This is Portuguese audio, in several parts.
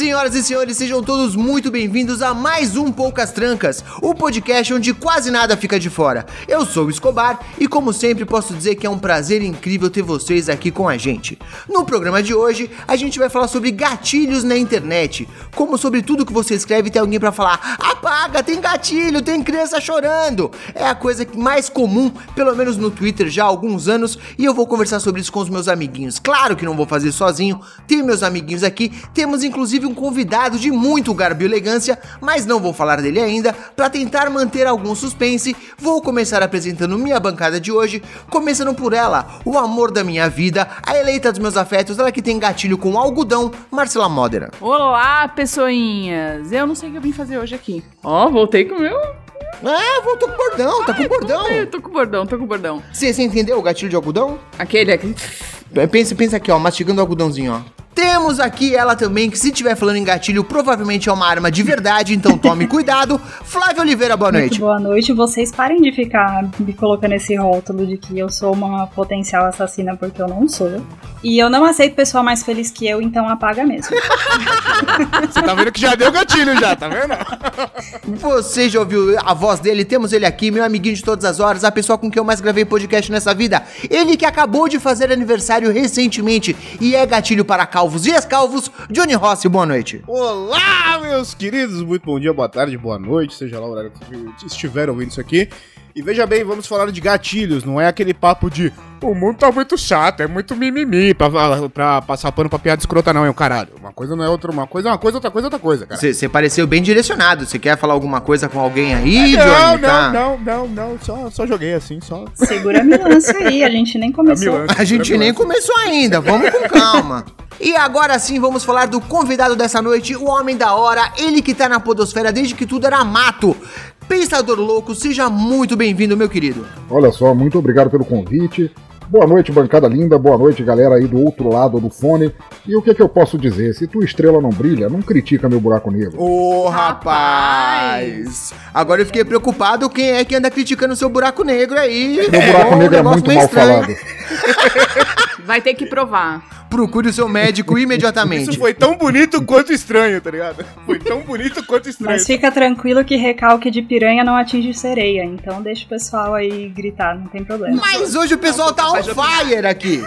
Senhoras e senhores, sejam todos muito bem-vindos a mais um Poucas Trancas, o podcast onde quase nada fica de fora. Eu sou o Escobar e, como sempre, posso dizer que é um prazer incrível ter vocês aqui com a gente. No programa de hoje, a gente vai falar sobre gatilhos na internet. Como sobre tudo que você escreve tem alguém pra falar: apaga, tem gatilho, tem criança chorando. É a coisa mais comum, pelo menos no Twitter já há alguns anos, e eu vou conversar sobre isso com os meus amiguinhos. Claro que não vou fazer sozinho, tenho meus amiguinhos aqui, temos inclusive um convidado de muito garbo e elegância, mas não vou falar dele ainda. Para tentar manter algum suspense, vou começar apresentando minha bancada de hoje, começando por ela, o amor da minha vida, a eleita dos meus afetos, ela que tem gatilho com algodão, Marcela Modera. Olá, pessoinhas! Eu não sei o que eu vim fazer hoje aqui. Ó, voltei com o meu. Ah, voltou com o bordão, tá com o bordão. Eu tô com o bordão, tô com o bordão. Você você entendeu o gatilho de algodão? Aquele aqui. Pensa, pensa aqui, ó, mastigando o algodãozinho, ó. Temos aqui ela também, que se estiver falando em gatilho, provavelmente é uma arma de verdade, então tome cuidado. Flávia Oliveira, boa Muito noite. boa noite. Vocês parem de ficar me colocando esse rótulo de que eu sou uma potencial assassina porque eu não sou. E eu não aceito pessoa mais feliz que eu, então apaga mesmo. Você tá vendo que já deu gatilho já, tá vendo? Você já ouviu a voz dele? Temos ele aqui, meu amiguinho de todas as horas, a pessoa com quem eu mais gravei podcast nessa vida. Ele que acabou de fazer aniversário recentemente e é gatilho para calvos e ex-calvos, Johnny Rossi, boa noite. Olá, meus queridos, muito bom dia, boa tarde, boa noite, seja lá o horário que estiver ouvindo isso aqui. E veja bem, vamos falar de gatilhos, não é aquele papo de o mundo tá muito chato, é muito mimimi pra, pra passar pano pra piada escrota, não, é o caralho. Uma coisa não é outra, uma coisa é uma coisa, outra coisa é outra coisa, cara. Você pareceu bem direcionado. Você quer falar alguma coisa com alguém aí, não, Johnny? não, Tá? não, não, não, só, só joguei assim, só. Segura a milância aí, a gente nem começou. A gente nem começou ainda, vamos com calma. E agora sim vamos falar do convidado dessa noite, o homem da hora, ele que tá na podosfera desde que tudo era mato. Pensador louco, seja muito bem-vindo, meu querido. Olha só, muito obrigado pelo convite. Boa noite, bancada linda. Boa noite, galera aí do outro lado do fone. E o que, que eu posso dizer? Se tua estrela não brilha, não critica meu buraco negro. Ô, rapaz! Agora eu fiquei preocupado quem é que anda criticando seu buraco negro aí. Meu buraco um negro é muito mal estranho. falado. Vai ter que provar. Procure o seu médico imediatamente. Isso foi tão bonito quanto estranho, tá ligado? Foi tão bonito quanto estranho. Mas fica tranquilo que recalque de piranha não atinge sereia. Então deixa o pessoal aí gritar, não tem problema. Mas hoje o pessoal tá on fire aqui.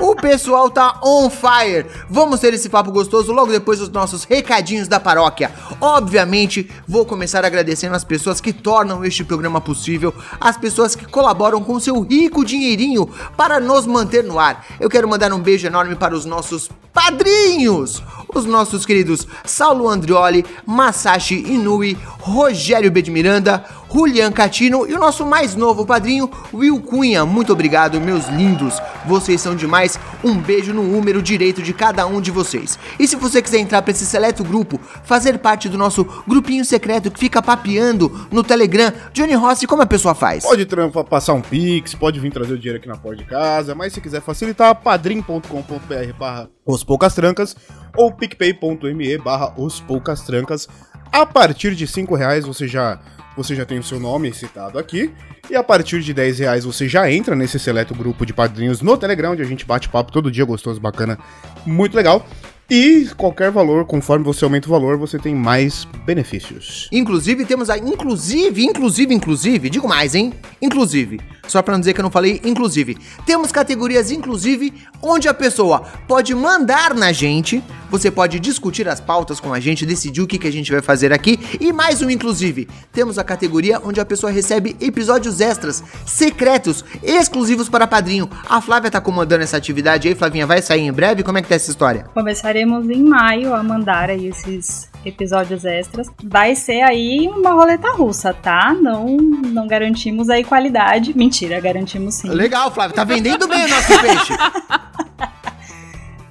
O pessoal tá on fire. Vamos ter esse papo gostoso logo depois dos nossos recadinhos da paróquia. Obviamente, vou começar agradecendo as pessoas que tornam este programa possível, as pessoas que colaboram com seu rico dinheirinho para nos manter no ar. Eu quero mandar um beijo enorme para os nossos padrinhos, os nossos queridos Saulo Andrioli, Masashi Inui, Rogério B. de Miranda, Julian Catino e o nosso mais novo padrinho, Will Cunha. Muito obrigado, meus lindos. Vocês são demais. Um beijo no número direito de cada um de vocês. E se você quiser entrar para esse seleto grupo, fazer parte do nosso grupinho secreto que fica papeando no Telegram, Johnny Rossi, como a pessoa faz? Pode trampa, passar um pix, pode vir trazer o dinheiro aqui na porta de casa, mas se quiser facilitar, padrim.com.br barra os poucas trancas ou picpay.me barra os poucas trancas. A partir de 5 reais você já, você já tem o seu nome citado aqui. E a partir de 10 reais você já entra nesse seleto grupo de padrinhos no Telegram, onde a gente bate papo todo dia gostoso, bacana, muito legal. E qualquer valor, conforme você aumenta o valor, você tem mais benefícios. Inclusive, temos a. Inclusive, inclusive, inclusive, digo mais, hein? Inclusive. Só pra não dizer que eu não falei, inclusive. Temos categorias, inclusive, onde a pessoa pode mandar na gente. Você pode discutir as pautas com a gente, decidir o que, que a gente vai fazer aqui. E mais um, inclusive. Temos a categoria onde a pessoa recebe episódios extras, secretos, exclusivos para padrinho. A Flávia tá comandando essa atividade aí, Flavinha. Vai sair em breve? Como é que tá essa história? Começaremos em maio a mandar aí esses episódios extras. Vai ser aí uma roleta russa, tá? Não, não garantimos aí qualidade. Mentira, garantimos sim. Legal, Flávia. Tá vendendo bem o nosso peixe.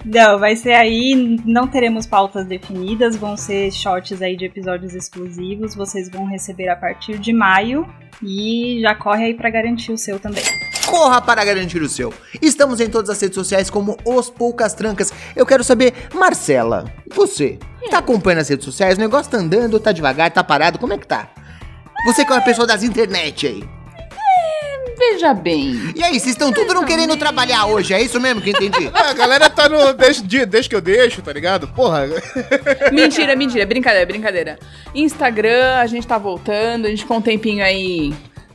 Não, vai ser aí, não teremos pautas definidas, vão ser shorts aí de episódios exclusivos, vocês vão receber a partir de maio e já corre aí para garantir o seu também. Corra para garantir o seu. Estamos em todas as redes sociais como Os Poucas Trancas. Eu quero saber, Marcela, você, tá acompanhando as redes sociais? O negócio tá andando, tá devagar, tá parado, como é que tá? Você que é uma pessoa das internet aí. Veja bem. E aí, vocês estão tudo não querendo trabalhar hoje, é isso mesmo que eu entendi? Ah, a galera tá no. Deixa, de- deixa que eu deixo, tá ligado? Porra. Mentira, mentira, brincadeira, brincadeira. Instagram, a gente tá voltando, a gente ficou um tempinho aí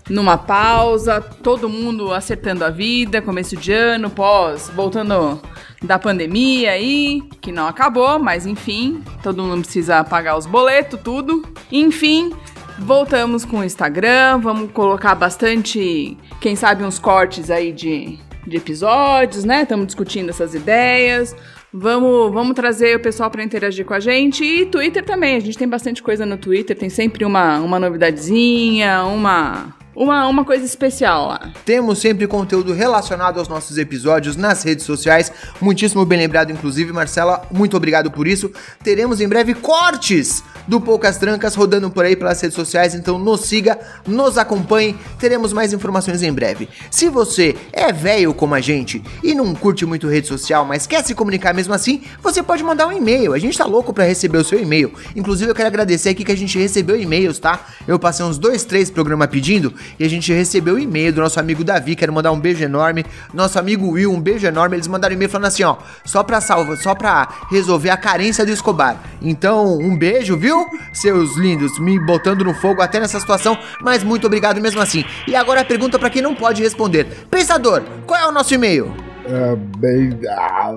numa pausa, todo mundo acertando a vida, começo de ano, pós, voltando da pandemia aí, que não acabou, mas enfim, todo mundo precisa pagar os boletos, tudo. Enfim, voltamos com o Instagram, vamos colocar bastante, quem sabe, uns cortes aí de, de episódios, né? Estamos discutindo essas ideias. Vamos, vamos trazer o pessoal para interagir com a gente. E Twitter também. A gente tem bastante coisa no Twitter. Tem sempre uma, uma novidadezinha, uma, uma, uma coisa especial lá. Temos sempre conteúdo relacionado aos nossos episódios nas redes sociais. Muitíssimo bem lembrado, inclusive, Marcela. Muito obrigado por isso. Teremos em breve cortes do Poucas Trancas rodando por aí pelas redes sociais. Então nos siga, nos acompanhe. Teremos mais informações em breve. Se você é velho como a gente e não curte muito rede social, mas quer se comunicar mesmo assim, você pode mandar um e-mail. A gente tá louco para receber o seu e-mail. Inclusive, eu quero agradecer aqui que a gente recebeu e-mails, tá? Eu passei uns dois, três programas pedindo e a gente recebeu o e-mail do nosso amigo Davi. Quero mandar um beijo enorme. Nosso amigo Will, um beijo enorme. Eles mandaram e-mail falando assim, ó, só pra salva, só pra resolver a carência do Escobar. Então, um beijo, viu? Seus lindos, me botando no fogo até nessa situação, mas muito obrigado mesmo assim. E agora a pergunta pra quem não pode responder. Pensador, qual é o nosso e-mail? É, bem. ah,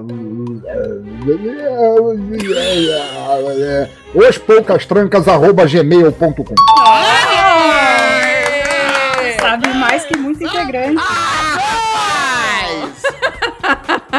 é, Ospoucastrancas.gmail.com Sabe mais que muito integrante.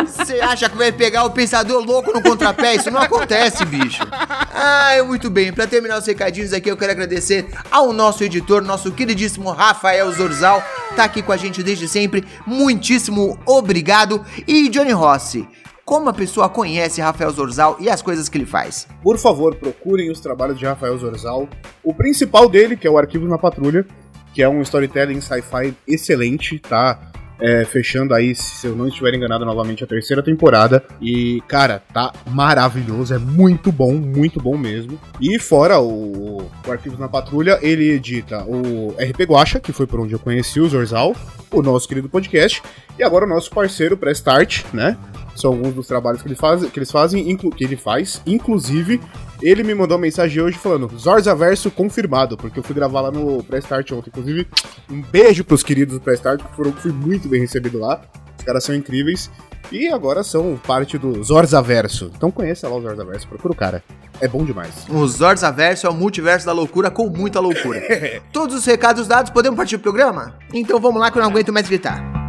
Você acha que vai pegar o pensador louco no contrapé? Isso não acontece, bicho. Ah, muito bem. Pra terminar os recadinhos aqui, eu quero agradecer ao nosso editor, nosso queridíssimo Rafael Zorzal, tá aqui com a gente desde sempre. Muitíssimo obrigado. E Johnny Rossi, como a pessoa conhece Rafael Zorzal e as coisas que ele faz? Por favor, procurem os trabalhos de Rafael Zorzal. O principal dele, que é o Arquivos na Patrulha, que é um storytelling sci-fi excelente, tá? É, fechando aí, se eu não estiver enganado, novamente a terceira temporada. E, cara, tá maravilhoso, é muito bom, muito bom mesmo. E fora o, o Arquivos na Patrulha, ele edita o RP Guacha, que foi por onde eu conheci o Zorzal, o nosso querido podcast, e agora o nosso parceiro Prestart, né? São alguns dos trabalhos que, ele faz, que eles fazem, que ele faz. Inclusive, ele me mandou uma mensagem hoje falando Zorza Verso confirmado, porque eu fui gravar lá no Prestart ontem. Inclusive, um beijo pros queridos do Prestart, que foram, fui muito bem recebido lá. Os caras são incríveis. E agora são parte do Zorza Verso. Então conheça lá o Zorza Verso, procura o cara. É bom demais. O Zorza Verso é o multiverso da loucura com muita loucura. Todos os recados dados, podemos partir pro programa? Então vamos lá que eu não aguento mais gritar.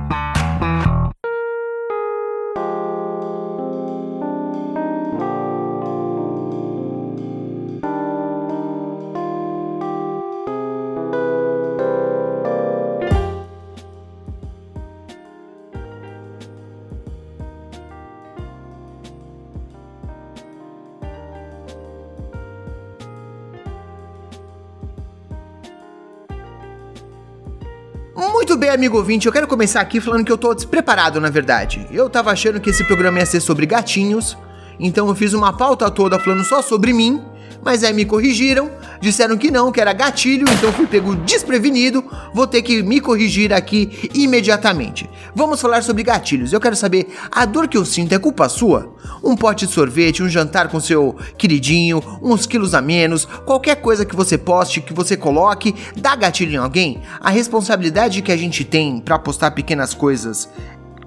Amigo ouvinte, eu quero começar aqui falando que eu tô despreparado, na verdade. Eu tava achando que esse programa ia ser sobre gatinhos, então eu fiz uma pauta toda falando só sobre mim, mas aí me corrigiram, disseram que não, que era gatilho, então fui pego desprevenido, vou ter que me corrigir aqui imediatamente. Vamos falar sobre gatilhos. Eu quero saber, a dor que eu sinto é culpa sua? Um pote de sorvete, um jantar com seu queridinho, uns quilos a menos, qualquer coisa que você poste, que você coloque, dá gatilho em alguém? A responsabilidade que a gente tem pra postar pequenas coisas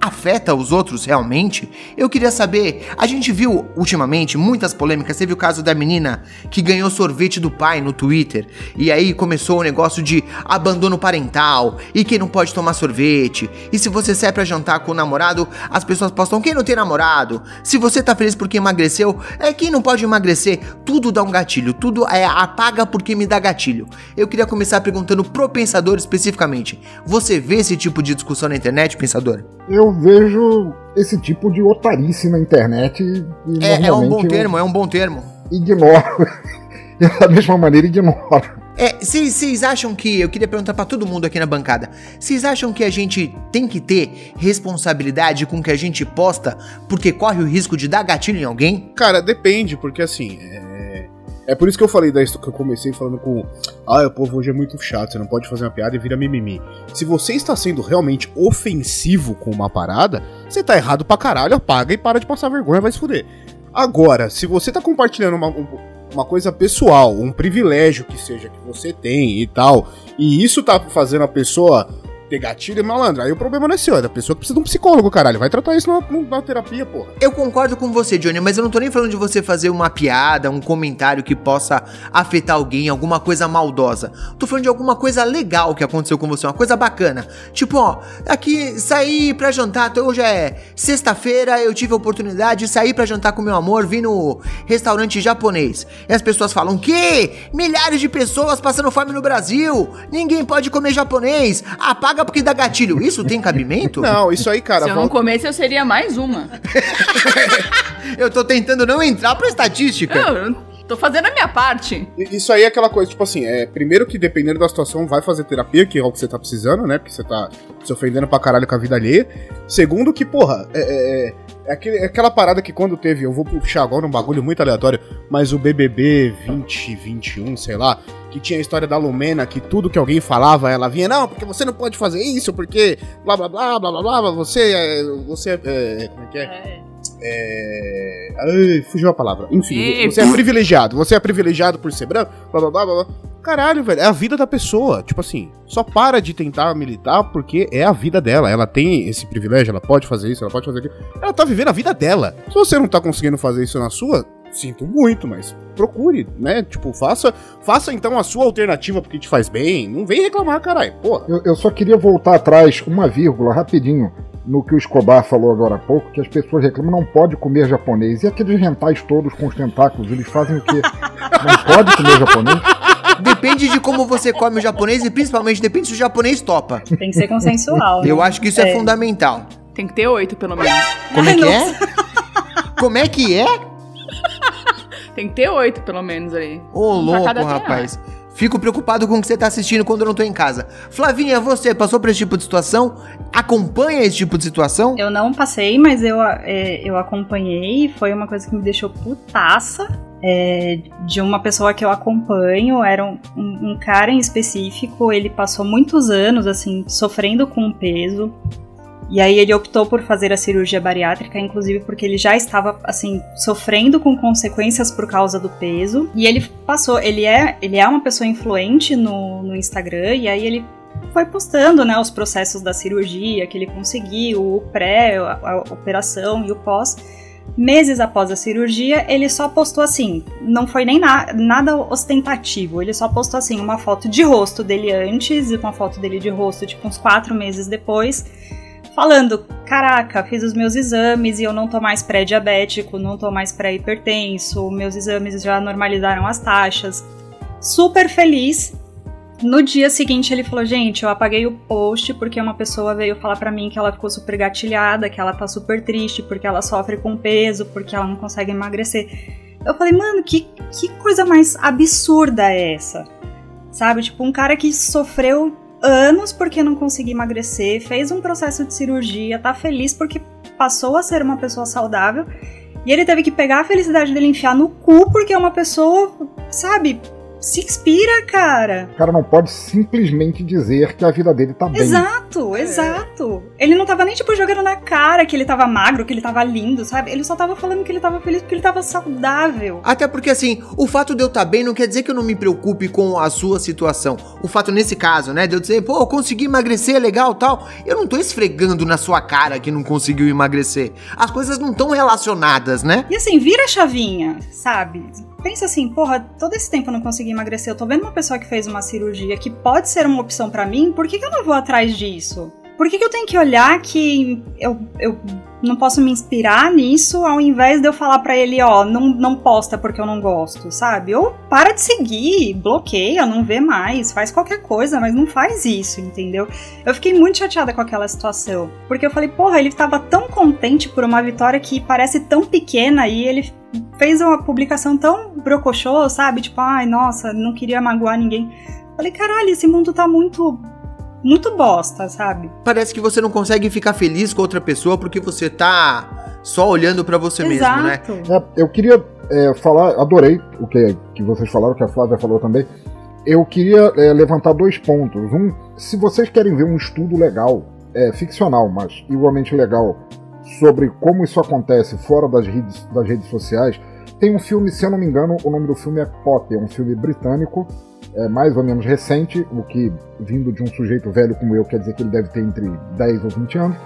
afeta os outros realmente? Eu queria saber, a gente viu ultimamente muitas polêmicas, teve o caso da menina que ganhou sorvete do pai no Twitter, e aí começou o negócio de abandono parental, e quem não pode tomar sorvete, e se você sai pra jantar com o namorado, as pessoas postam quem não tem namorado, se você tá feliz porque emagreceu, é quem não pode emagrecer, tudo dá um gatilho, tudo é apaga porque me dá gatilho. Eu queria começar perguntando pro pensador especificamente, você vê esse tipo de discussão na internet, pensador? Eu vejo esse tipo de otarice na internet e É, é um bom termo, é um bom termo. ignoro. e da mesma maneira ignoro. É, vocês acham que. Eu queria perguntar pra todo mundo aqui na bancada. Vocês acham que a gente tem que ter responsabilidade com o que a gente posta porque corre o risco de dar gatilho em alguém? Cara, depende, porque assim. É, é por isso que eu falei da que eu comecei falando com. Ah, o povo hoje é muito chato, você não pode fazer uma piada e vira mimimi. Se você está sendo realmente ofensivo com uma parada, você tá errado pra caralho, apaga e para de passar vergonha, vai se fuder. Agora, se você tá compartilhando uma, um- uma coisa pessoal, um privilégio que seja que você tem e tal, e isso tá fazendo a pessoa ter gatilho, malandro, aí o problema não é seu, é da pessoa que precisa de um psicólogo, caralho. Vai tratar isso na, na terapia, porra. Eu concordo com você, Johnny, mas eu não tô nem falando de você fazer uma piada, um comentário que possa afetar alguém, alguma coisa maldosa. Tô falando de alguma coisa legal que aconteceu com você, uma coisa bacana. Tipo, ó, aqui saí pra jantar, hoje é sexta-feira, eu tive a oportunidade de sair pra jantar com meu amor, vim no restaurante japonês. E as pessoas falam: "Que? Milhares de pessoas passando fome no Brasil. Ninguém pode comer japonês. Apaga porque dá gatilho." Isso tem cabimento? Não, isso aí, cara. Se eu não comesse, eu seria mais uma. Eu tô tentando não entrar pra estatística. Eu, eu tô fazendo a minha parte. Isso aí é aquela coisa, tipo assim, é, primeiro que dependendo da situação, vai fazer terapia, que é o que você tá precisando, né? Porque você tá se ofendendo pra caralho com a vida alheia. Segundo que, porra, é, é- é aquele- é aquela parada que quando teve, eu vou puxar agora um bagulho muito aleatório, mas o BBB 2021, sei lá, que tinha a história da Lumena, que tudo que alguém falava, ela vinha, não, porque você não pode fazer isso, porque blá blá blá blá blá blá, blá, você é. Você é. é, como é que é? É. Ai, fugiu a palavra. Enfim, Ih, você é privilegiado. Você é privilegiado por ser branco, blá blá blá blá. blá. Caralho, velho, é a vida da pessoa. Tipo assim, só para de tentar militar porque é a vida dela. Ela tem esse privilégio, ela pode fazer isso, ela pode fazer aquilo. Ela tá vivendo a vida dela. Se você não tá conseguindo fazer isso na sua, sinto muito, mas procure, né? Tipo, faça, faça então a sua alternativa porque te faz bem. Não vem reclamar, caralho. Porra. Eu, eu só queria voltar atrás, uma vírgula, rapidinho, no que o Escobar falou agora há pouco, que as pessoas reclamam não pode comer japonês. E aqueles rentais todos com os tentáculos, eles fazem o quê? Não pode comer japonês? Depende de como você come o japonês e principalmente depende se o japonês topa. Tem que ser consensual. Eu né? acho que isso é, É. fundamental. Tem que ter oito, pelo menos. Como é que é? Como é que é? Tem que ter oito, pelo menos, ali. Ô, pra louco, cada rapaz. Fico preocupado com o que você tá assistindo quando eu não tô em casa. Flavinha, você passou por esse tipo de situação? Acompanha esse tipo de situação? Eu não passei, mas eu, é, eu acompanhei. Foi uma coisa que me deixou putaça. é, de uma pessoa que eu acompanho. Era um, um- um cara em específico. Ele passou muitos anos, assim, sofrendo com peso. E aí ele optou por fazer a cirurgia bariátrica, inclusive porque ele já estava assim sofrendo com consequências por causa do peso. E ele passou, ele é, ele é uma pessoa influente no, no Instagram e aí ele foi postando, né, os processos da cirurgia que ele conseguiu, o pré, a, a operação e o pós. Meses após a cirurgia, ele só postou assim, não foi nem na- nada ostentativo, ele só postou assim uma foto de rosto dele antes e uma foto dele de rosto tipo uns quatro meses depois falando: caraca, fiz os meus exames e eu não tô mais pré-diabético, não tô mais pré-hipertenso, meus exames já normalizaram as taxas. Super feliz. No dia seguinte ele falou: gente, eu apaguei o post porque uma pessoa veio falar pra mim que ela ficou super gatilhada, que ela tá super triste porque ela sofre com peso, porque ela não consegue emagrecer. Eu falei, mano, que, que coisa mais absurda é essa? Sabe? Tipo, um cara que sofreu anos porque não conseguia emagrecer, fez um processo de cirurgia, tá feliz porque passou a ser uma pessoa saudável. E ele teve que pegar a felicidade dele enfiar no cu porque é uma pessoa, sabe, se inspira, cara. O cara não pode simplesmente dizer que a vida dele tá bem. Exato, exato. Ele não tava nem, tipo, jogando na cara que ele tava magro, que ele tava lindo, sabe? Ele só tava falando que ele tava feliz porque ele tava saudável. Até porque, assim, o fato de eu estar bem não quer dizer que eu não me preocupe com a sua situação. O fato, nesse caso, né, de eu dizer, pô, eu consegui emagrecer, legal tal. Eu não tô esfregando na sua cara que não conseguiu emagrecer. As coisas não estão relacionadas, né? E assim, vira a chavinha, sabe? Pensa assim, porra, todo esse tempo eu não consegui emagrecer. Eu tô vendo uma pessoa que fez uma cirurgia que pode ser uma opção pra mim, por que, que eu não vou atrás disso? Por que, que eu tenho que olhar que eu, eu não posso me inspirar nisso ao invés de eu falar para ele, ó, não, não posta porque eu não gosto, sabe? Ou para de seguir, bloqueia, não vê mais, faz qualquer coisa, mas não faz isso, entendeu? Eu fiquei muito chateada com aquela situação, porque eu falei, porra, ele tava tão contente por uma vitória que parece tão pequena e ele fez uma publicação tão brocochô, sabe? Tipo, ai, nossa, não queria magoar ninguém. Falei, caralho, esse mundo tá muito muito bosta, sabe? Parece que você não consegue ficar feliz com outra pessoa porque você tá só olhando para você Exato. mesmo, né? É, eu queria é, falar, adorei o que, que vocês falaram, que a Flávia falou também. Eu queria é, levantar dois pontos. Um, se vocês querem ver um estudo legal, é, ficcional, mas igualmente legal, sobre como isso acontece fora das redes, das redes sociais, tem um filme, se eu não me engano, o nome do filme é Pop, é um filme britânico é, mais ou menos recente, o que, vindo de um sujeito velho como eu, quer dizer que ele deve ter entre 10 ou 20 anos.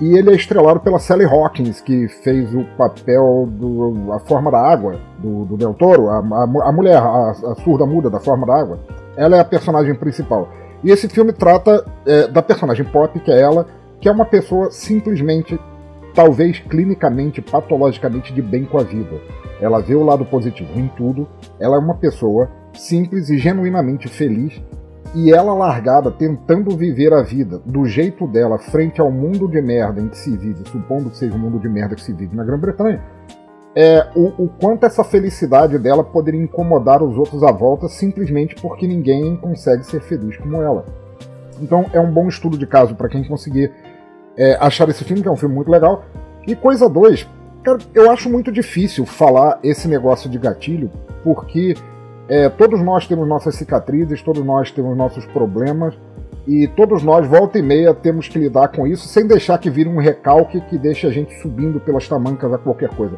E ele é estrelado pela Sally Hawkins, que fez o papel do A Forma da Água, do, do Del Toro, a, a, a mulher, a, a, surda muda da Forma da Água. Ela é a personagem principal. E esse filme trata é, da personagem Pop, que é ela, que é uma pessoa simplesmente, talvez clinicamente, patologicamente de bem com a vida. Ela vê o lado positivo em tudo. Ela é uma pessoa simples e genuinamente feliz, e ela largada tentando viver a vida do jeito dela frente ao mundo de merda em que se vive, supondo que seja o mundo de merda que se vive na Grã-Bretanha, é, o, o, quanto essa felicidade dela poderia incomodar os outros à volta simplesmente porque ninguém consegue ser feliz como ela. Então é um bom estudo de caso para quem conseguir é, achar esse filme, que é um filme muito legal. E coisa dois, cara, eu acho muito difícil falar esse negócio de gatilho, porque é, todos nós temos nossas cicatrizes, todos nós temos nossos problemas e todos nós, volta e meia, temos que lidar com isso sem deixar que vire um recalque que deixe a gente subindo pelas tamancas a qualquer coisa.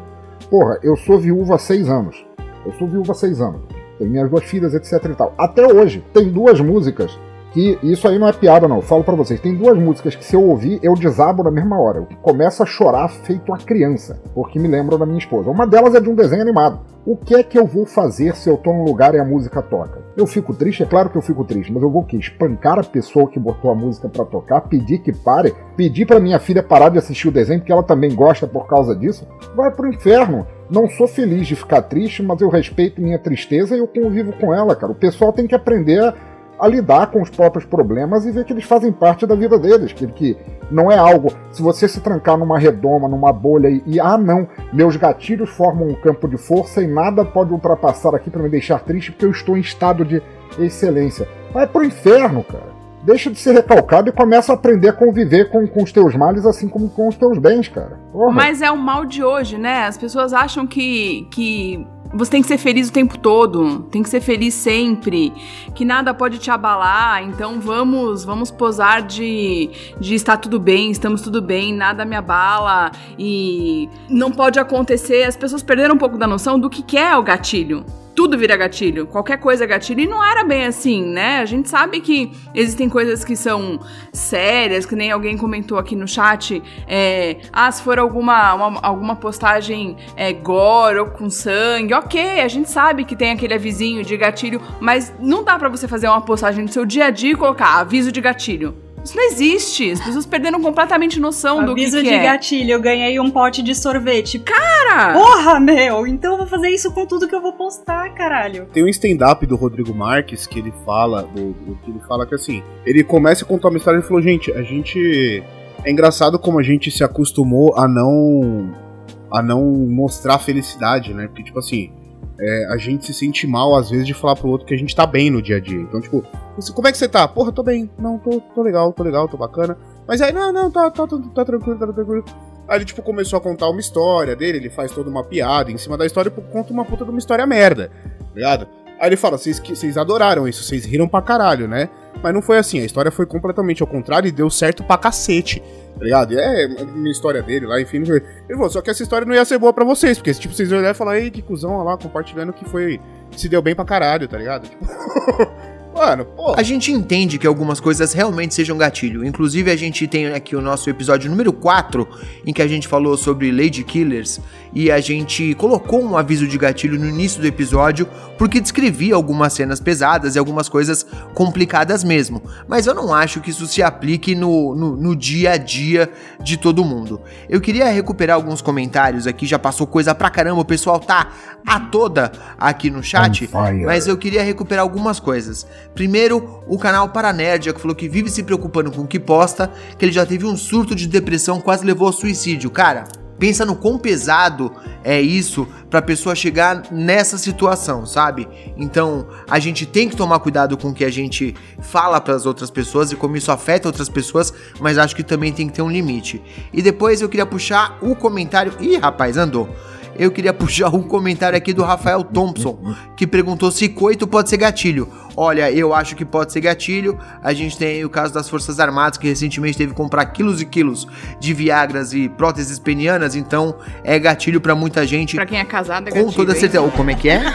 Porra, eu sou viúva há seis anos. Eu sou viúva há seis anos. Tenho minhas duas filhas, etc e tal. Até hoje, tem duas músicas que isso aí não é piada não, falo para vocês, tem duas músicas que se eu ouvir, eu desabo na mesma hora. Eu começo a chorar feito uma criança, porque me lembram da minha esposa. Uma delas é de um desenho animado. O que é que eu vou fazer se eu tô num lugar e a música toca? Eu fico triste? É claro que eu fico triste, mas eu vou o quê? Espancar a pessoa que botou a música para tocar, pedir que pare, pedir para minha filha parar de assistir o desenho porque ela também gosta por causa disso? Vai pro inferno. Não sou feliz de ficar triste, mas eu respeito minha tristeza e eu convivo com ela, cara. O pessoal tem que aprender a a lidar com os próprios problemas e ver que eles fazem parte da vida deles, que, que não é algo. Se você se trancar numa redoma, numa bolha e, e ah não, meus gatilhos formam um campo de força e nada pode ultrapassar aqui para me deixar triste porque eu estou em estado de excelência. Vai pro inferno, cara. Deixa de ser recalcado e começa a aprender a conviver com, com os teus males assim como com os teus bens, cara. Porra. Mas é o mal de hoje, né? As pessoas acham que, que você tem que ser feliz o tempo todo, tem que ser feliz sempre, que nada pode te abalar, então vamos vamos posar de, de estar tudo bem, estamos tudo bem, nada me abala e não pode acontecer. As pessoas perderam um pouco da noção do que, que é o gatilho tudo vira gatilho, qualquer coisa é gatilho. E não era bem assim, né? A gente sabe que existem coisas que são sérias, que nem alguém comentou aqui no chat. É, ah, se for alguma, uma, alguma postagem é, gore ou com sangue, ok, a gente sabe que tem aquele avisinho de gatilho, mas não dá para você fazer uma postagem do seu dia a dia e colocar aviso de gatilho. Isso não existe. As pessoas perderam completamente noção Aviso do que, Aviso que de é. gatilho, eu ganhei um pote de sorvete. Cara! Porra, meu! Então eu vou fazer isso com tudo que eu vou postar, caralho. Tem um stand-up do Rodrigo Marques que ele fala, do, do, que ele fala que assim, ele começa a contar uma história e falou, gente, a gente. É engraçado como a gente se acostumou a não. a não mostrar felicidade, né? Porque, tipo assim, é, a gente se sente mal, às vezes, de falar pro outro que a gente tá bem no dia a dia. Então, tipo, como é que você tá? Porra, tô bem. Não, tô, tô legal, tô legal, tô bacana. Mas aí, não, não, tá, tá, tá, tá tranquilo, tá tranquilo. Aí ele, tipo, começou a contar uma história dele, ele faz toda uma piada em cima da história e conta uma puta de uma história merda, tá ligado? Aí ele fala, vocês adoraram isso, vocês riram pra caralho, né? Mas não foi assim, a história foi completamente ao contrário e deu certo pra cacete tá ligado? E é a minha história dele lá, enfim. Ele falou, só que essa história não ia ser boa pra vocês, porque tipo, vocês olharem e falar, ei, que cuzão lá, compartilhando que foi. Se deu bem pra caralho, tá ligado? Tipo. Mano, pô. A gente entende que algumas coisas realmente sejam gatilho. Inclusive, a gente tem aqui o nosso episódio número 4, em que a gente falou sobre Lady Killers, e a gente colocou um aviso de gatilho no início do episódio, porque descrevia algumas cenas pesadas e algumas coisas complicadas mesmo. Mas eu não acho que isso se aplique no, no, no dia a dia de todo mundo. Eu queria recuperar alguns comentários aqui, já passou coisa pra caramba, o pessoal tá a toda aqui no chat, mas eu queria recuperar algumas coisas. Primeiro, o canal Paranerdia, que falou que vive se preocupando com o que posta, que ele já teve um surto de depressão, quase levou ao suicídio. Cara, pensa no quão pesado é isso pra pessoa chegar nessa situação, sabe? Então, a gente tem que tomar cuidado com o que a gente fala pras outras pessoas e como isso afeta outras pessoas, mas acho que também tem que ter um limite. E depois eu queria puxar o comentário. Ih, rapaz, andou eu queria puxar um comentário aqui do Rafael Thompson, que perguntou se coito pode ser gatilho. Olha, eu acho que pode ser gatilho. A gente tem aí o caso das Forças Armadas, que recentemente teve que comprar quilos e quilos de Viagras e próteses penianas, então é gatilho pra muita gente. Pra quem é casado, é com gatilho, toda hein? certeza. Ô, Como é que é?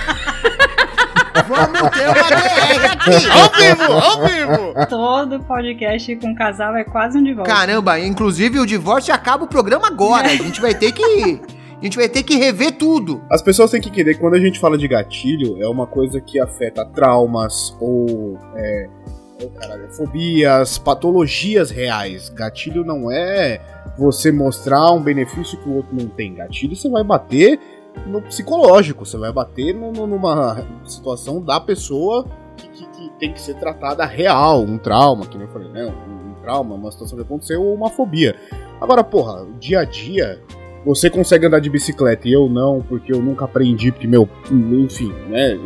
Vamos ter uma DR aqui! Ao vivo, ao vivo! Todo podcast com casal é quase um divórcio. Caramba, inclusive o divórcio acaba o programa agora. A gente vai ter que. A gente vai ter que rever tudo. As pessoas têm que entender que quando a gente fala de gatilho, é uma coisa que afeta traumas ou. É, ou, caralho, fobias, patologias reais. Gatilho não é você mostrar um benefício que o outro não tem. Gatilho você vai bater no psicológico, você vai bater no- no- numa situação da pessoa que, que- que tem que ser tratada real, um trauma, que nem eu falei, né? Um, um trauma, uma situação que aconteceu ou uma fobia. Agora, porra, dia a dia, você consegue andar de bicicleta e eu não, porque eu nunca aprendi, porque meu. Enfim, né?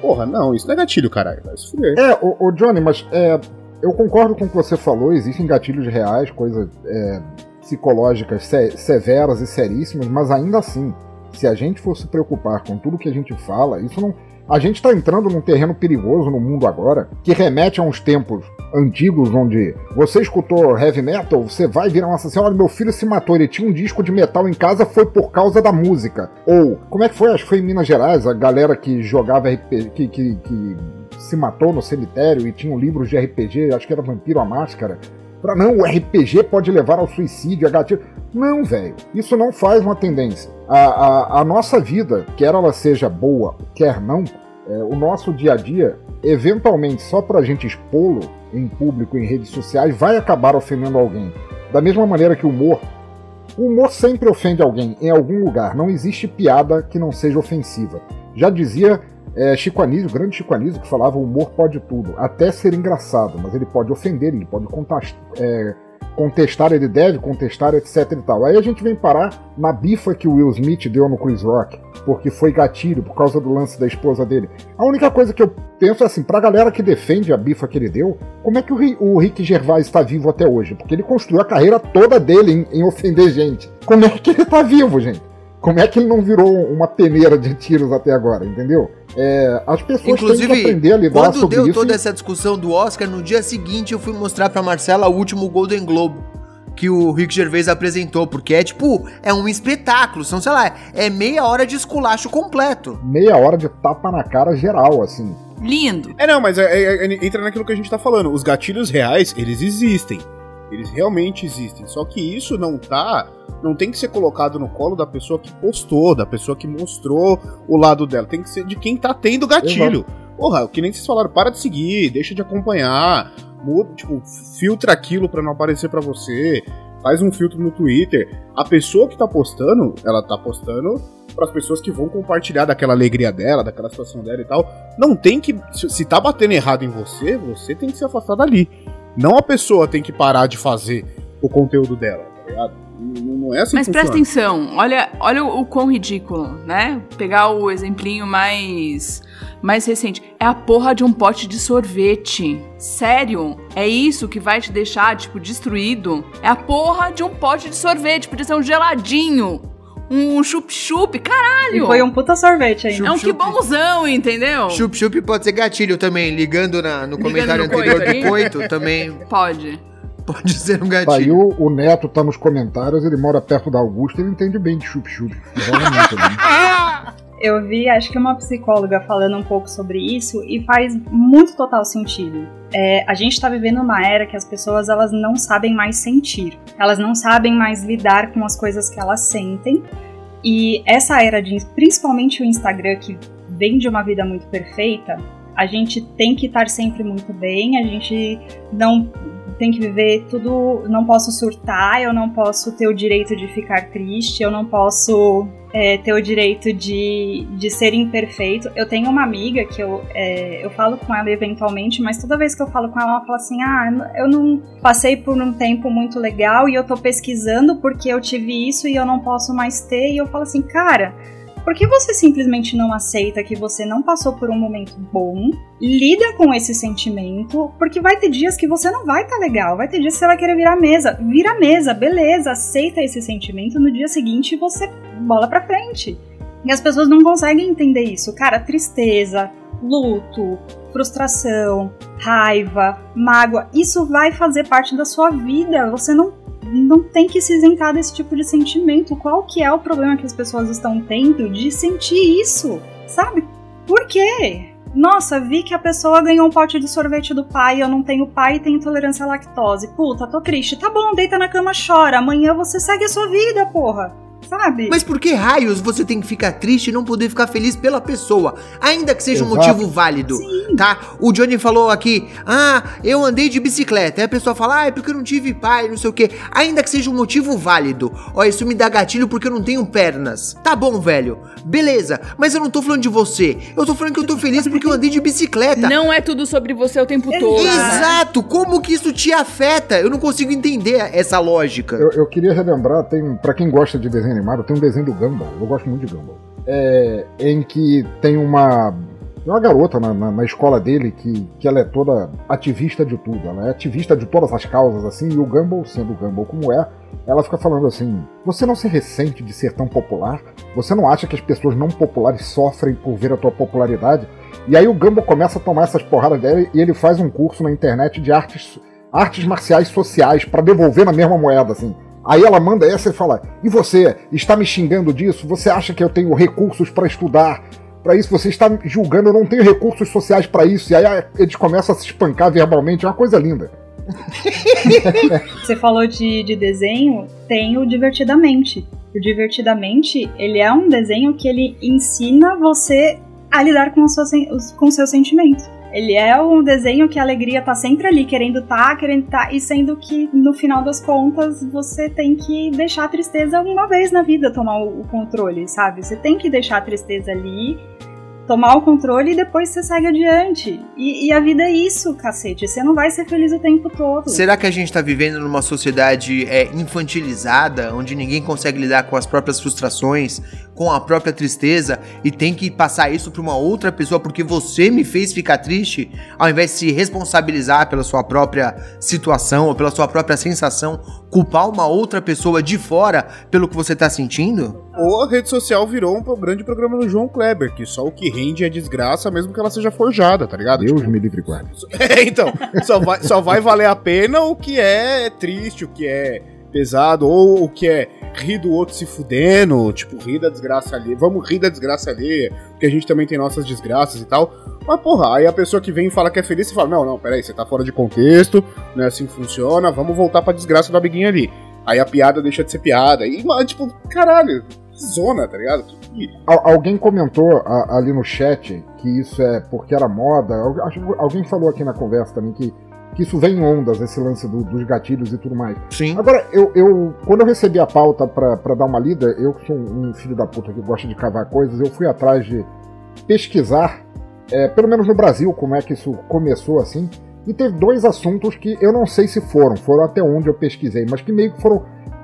Porra, não, isso não é gatilho, caralho. Vai se fuder. É, o, Johnny, mas é, eu concordo com o que você falou, existem gatilhos reais, coisas é, psicológicas se- severas e seríssimas, mas ainda assim, se a gente for se preocupar com tudo que a gente fala, isso não. A gente está entrando num terreno perigoso no mundo agora, que remete a uns tempos antigos onde você escutou heavy metal, você vai virar um assassino, olha, meu filho se matou, ele tinha um disco de metal em casa, foi por causa da música. Ou, como é que foi? Acho que foi em Minas Gerais, a galera que jogava RPG, que, que, que se matou no cemitério e tinham livros de RPG, acho que era Vampiro a Máscara. Pra, não, o RPG pode levar ao suicídio, a gatilho. Não, velho. Isso não faz uma tendência. A, a, a nossa vida, quer ela seja boa, quer não, é, o nosso dia a dia, eventualmente, só pra gente expô-lo em público, em redes sociais, vai acabar ofendendo alguém. Da mesma maneira que o humor. O humor sempre ofende alguém, em algum lugar. Não existe piada que não seja ofensiva. Já dizia é, Chico Anísio, o grande Chico Anísio, que falava o humor pode tudo, até ser engraçado, mas ele pode ofender, ele pode é, contestar, ele deve contestar, etc e tal. Aí a gente vem parar na bifa que o Will Smith deu no Chris Rock, porque foi gatilho por causa do lance da esposa dele. A única coisa que eu penso é assim, pra galera que defende a bifa que ele deu, como é que o, Ri- o Rick Gervais está vivo até hoje? Porque ele construiu a carreira toda dele em, em ofender gente. Como é que ele tá vivo, gente? Como é que ele não virou uma peneira de tiros até agora, entendeu? É, as pessoas têm que Inclusive, aprender a lidar quando sobre deu isso. toda e- essa discussão do Oscar, no dia seguinte eu fui mostrar pra Marcela o último Golden Globe que o Rick Gervais apresentou, porque é tipo, é um espetáculo, são, sei lá, é meia hora de esculacho completo. Meia hora de tapa na cara geral, assim. Lindo. É, não, mas é- é- é- entra naquilo que a gente tá falando. Os gatilhos reais, eles existem. Eles realmente existem. Só que isso não tá. Não tem que ser colocado no colo da pessoa que postou, da pessoa que mostrou o lado dela. Tem que ser de quem tá tendo gatilho. Porra, que nem vocês falaram, para de seguir, deixa de acompanhar, muda, tipo, filtra aquilo pra não aparecer pra você, faz um filtro no Twitter. A pessoa que tá postando, ela tá postando pras pessoas que vão compartilhar daquela alegria dela, daquela situação dela e tal. Não tem que. Se tá batendo errado em você, você tem que se afastar dali. Não a pessoa tem que parar de fazer o conteúdo dela, tá ligado? Não, é assim Mas presta atenção, olha, olha o, o quão ridículo, né? Pegar o exemplinho mais mais recente. É a porra de um pote de sorvete. Sério? É isso que vai te deixar, tipo, destruído? É a porra de um pote de sorvete. Podia ser um geladinho. Um chup-chup, E caralho! foi um puta sorvete ainda. É um que bonzão, entendeu? Chup Chup pode ser gatilho também, ligando na- no comentário no anterior coito do aí. coito também. Pode. Pode ser um Tá aí gatilho. o, o Neto tá nos comentários, ele mora perto da Augusta, ele entende bem de chup-chup. Né? Eu vi, acho que uma psicóloga falando um pouco sobre isso e faz muito total sentido. É, a gente está vivendo uma era que as pessoas elas não sabem mais sentir, elas não sabem mais lidar com as coisas que elas sentem. E essa era de, principalmente o Instagram que vem de uma vida muito perfeita, a gente tem que estar sempre muito bem, a gente não tem que viver tudo, não posso surtar, eu não posso ter o direito de ficar triste, eu não posso é, ter o direito de, de ser imperfeito. Eu tenho uma amiga que eu, é, eu falo com ela eventualmente, mas toda vez que eu falo com ela, ela fala assim: Ah, eu não passei por um tempo muito legal e eu tô pesquisando porque eu tive isso e eu não posso mais ter. E eu falo assim, cara. Por que você simplesmente não aceita que você não passou por um momento bom? Lida com esse sentimento, porque vai ter dias que você não vai estar tá legal, vai ter dias que você vai querer virar mesa. Vira mesa, beleza, aceita esse sentimento, no dia seguinte você bola pra frente. E as pessoas não conseguem entender isso. Cara, tristeza, luto, frustração, raiva, mágoa, isso vai fazer parte da sua vida. Você não não tem que se isentar desse tipo de sentimento. Qual que é o problema que as pessoas estão tendo de sentir isso? Sabe? Por quê? Nossa, vi que a pessoa ganhou um pote de sorvete do pai, eu não tenho pai e tenho intolerância à lactose. Puta, tô triste. Tá bom, deita na cama, chora. Amanhã você segue a sua vida, porra. Sabe? Mas por que raios você tem que ficar triste e não poder ficar feliz pela pessoa? Ainda que seja um Exato. motivo válido, tá? O Johnny falou aqui, ah, eu andei de bicicleta. Aí a pessoa fala, ah, é porque eu não tive pai, não sei o quê. Ainda que seja um motivo válido. Ó, isso me dá gatilho porque eu não tenho pernas. Tá bom, velho. Beleza, mas eu não tô falando de você. Eu tô falando que eu tô feliz porque eu andei de bicicleta. Não é tudo sobre você o tempo todo. né? Exato! Como que isso te afeta? Eu não consigo entender essa lógica. Eu, eu queria relembrar, tem, um- pra quem gosta de desenho tem um desenho do Gumball, eu gosto muito de Gumball, é, em que tem uma, uma garota na, na- na escola dele que, que ela é toda ativista de tudo, ela é ativista de todas as causas, assim, e o Gumball, sendo o Gumball como é, ela fica falando assim, você não se ressente de ser tão popular? Você não acha que as pessoas não populares sofrem por ver a tua popularidade? E aí o Gumball começa a tomar essas porradas dela e ele faz um curso na internet de artes, artes marciais sociais pra devolver na mesma moeda, assim. Aí ela manda essa e fala: E você está me xingando disso? Você acha que eu tenho recursos pra estudar? Pra isso você está julgando, eu não tenho recursos sociais pra isso. E aí eles começam a se espancar verbalmente, é uma coisa linda. Você falou de, de desenho, tem o Divertidamente. O Divertidamente, ele é um desenho que ele ensina você a lidar com, sua com seus sentimentos. Ele é um desenho que a alegria tá sempre ali, querendo tá, querendo tá, e sendo que no final das contas você tem que deixar a tristeza uma vez na vida tomar o, controle, sabe? Você tem que deixar a tristeza ali, tomar o controle e depois você segue adiante. E, e a vida é isso, cacete. Você não vai ser feliz o tempo todo. Será que a gente tá vivendo numa sociedade é, infantilizada, onde ninguém consegue lidar com as próprias frustrações, com a própria tristeza e tem que passar isso pra uma outra pessoa porque você me fez ficar triste, ao invés de se responsabilizar pela sua própria situação ou pela sua própria sensação, culpar uma outra pessoa de fora pelo que você tá sentindo? Ou a rede social virou um grande programa do João Kleber, que só o que rende é desgraça, mesmo que ela seja forjada, tá ligado? Deus Tipo, me livre guarde. É, então, só vai, só vai valer a pena o que é triste, o que é pesado, ou o que é rir do outro se fudendo, tipo, rir da desgraça ali. Vamos rir da desgraça ali, porque a gente também tem nossas desgraças e tal. Mas, porra, aí a pessoa que vem e fala que é feliz, você fala, não, não, peraí, você tá fora de contexto, não é assim que funciona, vamos voltar pra desgraça do amiguinho ali. Aí a piada deixa de ser piada. E, tipo, caralho, zona, tá ligado? Que- Al- alguém comentou a- ali no chat que isso é porque era moda. Al- alguém falou aqui na conversa também que, que isso vem em ondas, esse lance do- dos gatilhos e tudo mais. Sim. Agora, eu, eu quando eu recebi a pauta pra dar uma lida, eu que sou um, um filho da puta que gosta de cavar coisas, eu fui atrás de pesquisar, é, pelo menos no Brasil, como é que isso começou assim. E teve dois assuntos que eu não sei se foram, foram até onde eu pesquisei, mas que meio que foram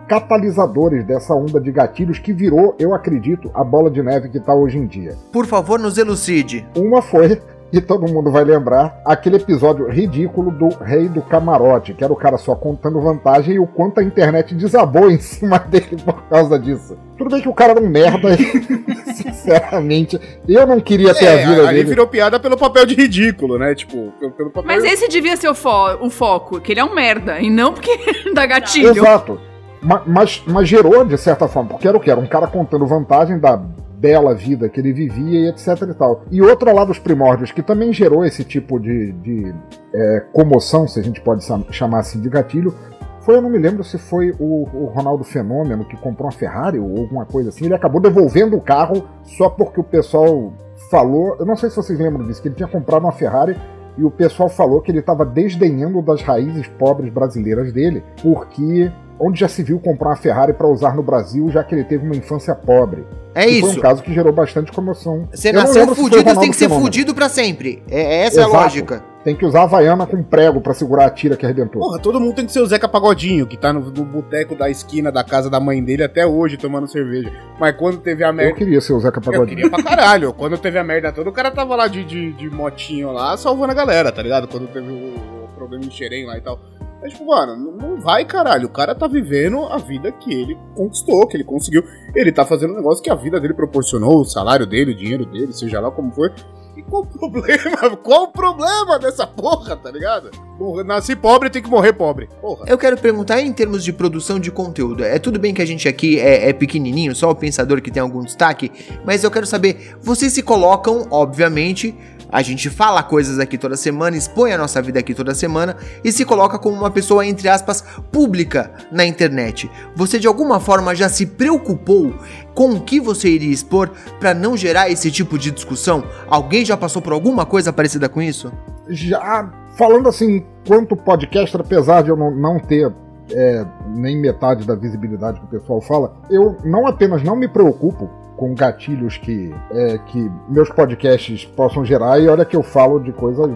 catalisadores dessa onda de gatilhos que virou, eu acredito, a bola de neve que tá hoje em dia. Por favor, nos elucide. Uma foi, e todo mundo vai lembrar, aquele episódio ridículo do Rei do Camarote, que era o cara só contando vantagem e o quanto a internet desabou em cima dele por causa disso. Tudo bem que o cara era um merda, Sinceramente, eu não queria ter É, a vida ali dele. virou piada pelo papel de ridículo, né? Tipo, pelo, papel... Mas esse devia ser o, fo- o foco, que ele é um merda, e não porque dá gatilho. Exato. Ma- Mas, mas gerou, de certa forma, porque era o que? Era um cara contando vantagem da bela vida que ele vivia e etc e tal. E outra lá dos primórdios, que também gerou esse tipo de, de, é, comoção, se a gente pode chamar assim de gatilho, foi, eu não me lembro se foi o, o Ronaldo Fenômeno que comprou uma Ferrari ou alguma coisa assim. Ele acabou devolvendo o carro só porque o pessoal falou. Eu não sei se vocês lembram disso, que ele tinha comprado uma Ferrari e o pessoal falou que ele estava desdenhando das raízes pobres brasileiras dele, porque onde já se viu comprar uma Ferrari para usar no Brasil, já que ele teve uma infância pobre. É E Foi isso. um caso que gerou bastante comoção. Você Eu nasceu fudido, você tem que ser Fenômeno. fudido pra sempre. É, essa é a Exato. lógica. Tem que usar a Havaiana com prego para segurar a tira que arrebentou. Porra, todo mundo tem que ser o Zeca Pagodinho, que tá no, no boteco da esquina da casa da mãe dele até hoje tomando cerveja. Mas quando teve a Eu merda. queria ser o Zeca Eu Pagodinho. queria pra caralho. Quando teve a merda toda, o cara tava lá de, de, de motinho lá, salvando a galera, tá ligado? Quando teve o, o problema em Xerém lá e tal. Mas, tipo, mano, não, vai, caralho. O cara tá vivendo a vida que ele conquistou, que ele conseguiu. Ele tá fazendo um negócio que a vida dele proporcionou, o salário dele, o dinheiro dele, seja lá como for. E qual o problema? Qual o problema dessa porra, tá ligado? Nasci pobre, tem que morrer pobre. Porra. Eu quero perguntar em termos de produção de conteúdo. É tudo bem que a gente aqui é, é pequenininho, só o pensador que tem algum destaque, mas eu quero saber, vocês se colocam, obviamente, a gente fala coisas aqui toda semana, expõe a nossa vida aqui toda semana e se coloca como uma pessoa, entre aspas, pública na internet. Você de alguma forma já se preocupou com o que você iria expor para não gerar esse tipo de discussão? Alguém já passou por alguma coisa parecida com isso? Já falando assim, quanto podcaster, apesar de eu não, não ter é, nem metade da visibilidade que o pessoal fala, eu não apenas não me preocupo com gatilhos que, é, que meus podcasts possam gerar, e olha que eu falo de coisas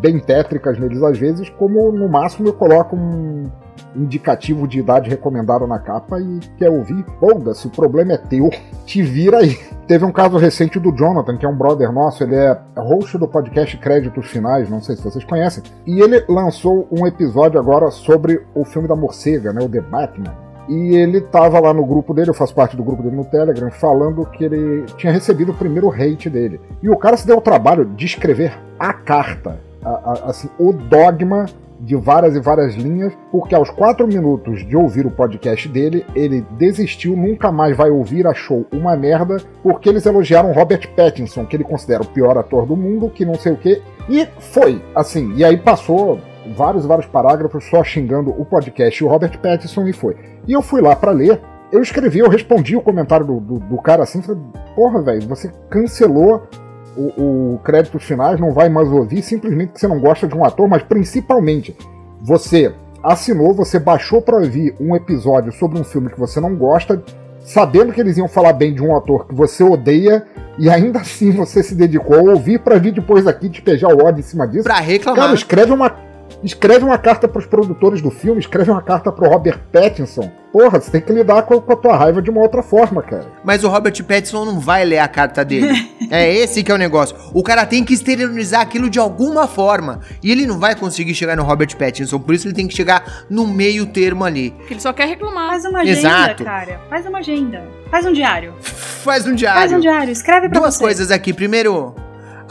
bem tétricas neles às vezes, como no máximo eu coloco um indicativo de idade recomendada na capa e quer ouvir, foda-se, o problema é teu, te vira aí. Teve um caso recente do Jonathan, que é um brother nosso, ele é host do podcast Créditos Finais, não sei se vocês conhecem, e ele lançou um episódio agora sobre o filme da morcega, né, o The Batman. E ele tava lá no grupo dele, eu faço parte do grupo dele no Telegram, falando que ele tinha recebido o primeiro hate dele. E o cara se deu o trabalho de escrever a carta, a- a- assim, o dogma de várias e várias linhas, porque aos quatro minutos de ouvir o podcast dele, ele desistiu, nunca mais vai ouvir, achou uma merda, porque eles elogiaram Robert Pattinson, que ele considera o pior ator do mundo, que não sei o que, e foi, assim, e aí passou vários vários parágrafos só xingando o podcast e o Robert Pattinson e foi. E eu fui lá pra ler, eu escrevi, eu respondi o comentário do, do, do cara assim, falei, porra, velho, você cancelou o, o créditos finais, não vai mais ouvir, simplesmente porque você não gosta de um ator, mas principalmente você assinou, você baixou pra ouvir um episódio sobre um filme que você não gosta, sabendo que eles iam falar bem de um ator que você odeia, e ainda assim você se dedicou a ouvir pra vir depois aqui despejar o ódio em cima disso. Pra reclamar. Cara, escreve uma. Escreve uma carta pros produtores do filme, escreve uma carta pro Robert Pattinson. Porra, você tem que lidar com, com a tua raiva de uma outra forma, cara. Mas o Robert Pattinson não vai ler a carta dele. é esse que é o negócio. O cara tem que exteriorizar aquilo de alguma forma. E ele não vai conseguir chegar no Robert Pattinson. Por isso ele tem que chegar no meio termo ali. Porque ele só quer reclamar. Faz uma agenda, Exato. cara. Faz uma agenda. Faz um diário. Faz um diário. Faz um diário. Escreve pra Duas você. coisas aqui. Primeiro,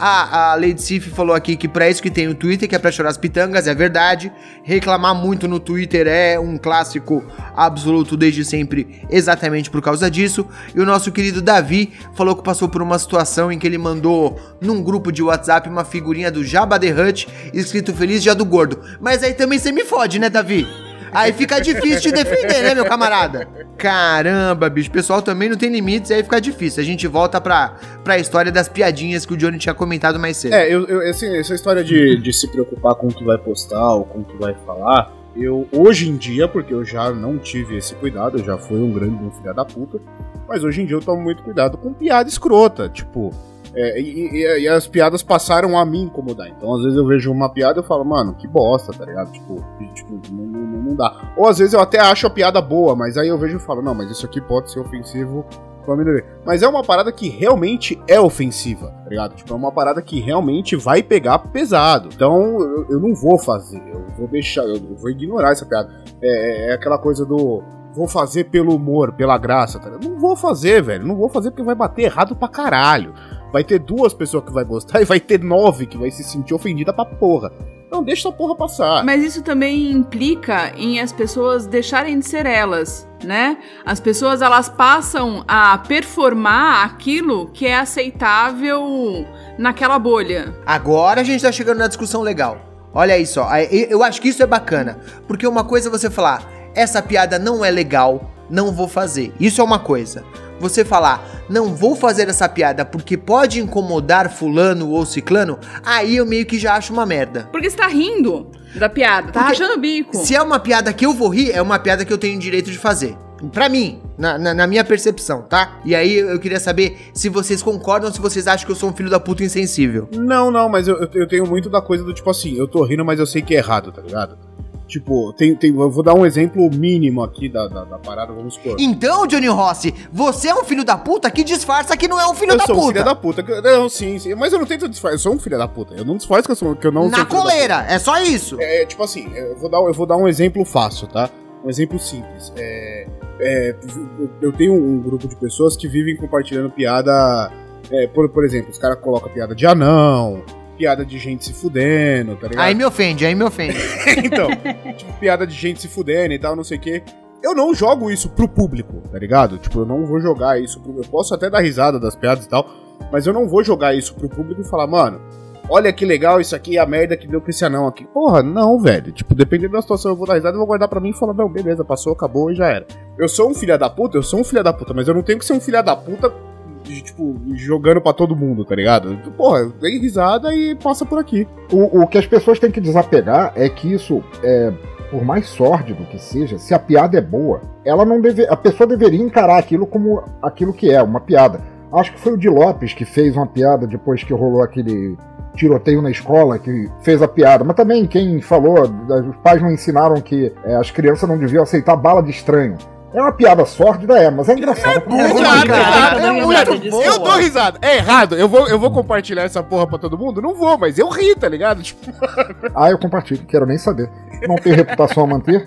a, a Lady Sif falou aqui que pra isso que tem o Twitter, que é pra chorar as pitangas, é verdade. Reclamar muito no Twitter é um clássico absoluto desde sempre, exatamente por causa disso. E o nosso querido Davi falou que passou por uma situação em que ele mandou num grupo de WhatsApp uma figurinha do Jabba the Hutt escrito Feliz Dia do Gordo. Mas aí também você me fode, né, Davi? Aí fica difícil te defender, né, meu camarada? Caramba, bicho, o pessoal também não tem limites, aí fica difícil. A gente volta pra, pra história das piadinhas que o Johnny tinha comentado mais cedo. É, eu, eu- assim, essa história de, de se preocupar com o que vai postar ou com o que vai falar, eu hoje em dia, porque eu já não tive esse cuidado, eu já fui um grande um filho da puta, mas hoje em dia eu tomo muito cuidado com piada escrota, tipo. É, e, e- e as piadas passaram a me incomodar. Então, às vezes eu vejo uma piada e eu falo, mano, que bosta, tá ligado? Tipo, tipo não, não- não dá. Ou às vezes eu até acho a piada boa, mas aí eu vejo e falo, não, mas isso aqui pode ser ofensivo pra minoria. Mas é uma parada que realmente é ofensiva, tá ligado? Tipo, é uma parada que realmente vai pegar pesado. Então, eu, eu não vou fazer, eu vou deixar, eu vou ignorar essa piada. É, é aquela coisa do. vou fazer pelo humor, pela graça, tá? Não vou fazer, velho. Não vou fazer porque vai bater errado pra caralho. Vai ter duas pessoas que vai gostar e vai ter nove que vai se sentir ofendida pra porra. Não, deixa essa porra passar. Mas isso também implica em as pessoas deixarem de ser elas, né? As pessoas elas passam a performar aquilo que é aceitável naquela bolha. Agora a gente tá chegando na discussão legal. Olha aí só, aí eu eu acho que isso é bacana. Porque uma coisa é você falar, essa piada não é legal, não vou fazer. Isso é uma coisa. Você falar, não vou fazer essa piada porque pode incomodar fulano ou ciclano, aí eu meio que já acho uma merda. Porque você tá rindo da piada, tá Porque rachando o bico. Se é uma piada que eu vou rir, é uma piada que eu tenho direito de fazer. Pra mim, na, na- na minha percepção, tá? E aí eu queria saber se vocês concordam ou se vocês acham que eu sou um filho da puta insensível. Não, não, mas eu- eu tenho muito da coisa do tipo assim, eu tô rindo, mas eu sei que é errado, tá ligado? Tipo, tem, tem, eu vou dar um exemplo mínimo aqui da, da, da parada, vamos supor. Então, Johnny Rossi, você é um filho da puta que disfarça que não é um filho eu da sou puta. um filho da puta. que- Não, sim, sim. Mas eu não tento disfarçar. Eu sou um filho da puta. Eu não disfarço que eu, sou, que eu não sou Na da coleira, é só isso. puta. É, tipo assim, eu vou, dar, eu vou dar um exemplo fácil, tá? Um exemplo simples. É, é, eu tenho um grupo de pessoas que vivem compartilhando piada. é, por, por exemplo, os caras colocam piada de anão, piada de gente se fudendo, tá ligado? Aí me ofende, aí me ofende. então, tipo, piada de gente se fudendo e tal, não sei o quê. Eu não jogo isso pro público, tá ligado? Tipo, eu não vou jogar isso pro. Eu posso até dar risada das piadas e tal, mas eu não vou jogar isso pro público e falar, mano, olha que legal isso aqui, a merda que deu pra esse anão aqui. Porra, não, velho. Tipo, dependendo da situação, eu vou dar risada e vou guardar pra mim e falar, não, beleza, passou, acabou e já era. Eu sou um filho da puta, eu sou um filho da puta, mas eu não tenho que ser um filho da puta. Tipo, jogando pra todo mundo, tá ligado? Porra, dei risada e passa por aqui. O, o que as pessoas têm que desapegar é que isso, é, por mais sórdido que seja, se a piada é boa, ela não deve, a pessoa deveria encarar aquilo como aquilo que é, uma piada. Acho que foi o Di Lopes que fez uma piada depois que rolou aquele tiroteio na escola, que fez a piada. Mas também quem falou, os pais não ensinaram que é, as crianças não deviam aceitar bala de estranho. É uma piada sórdida, é, mas é engraçada. muito engraçado, É eu muito lembro disso. boa. Eu dou risada. É errado. Eu vou, eu vou compartilhar essa porra pra todo mundo? Não vou, mas eu ri, tá ligado? Tipo, Ah, eu compartilho, quero nem saber. Não tenho reputação a manter.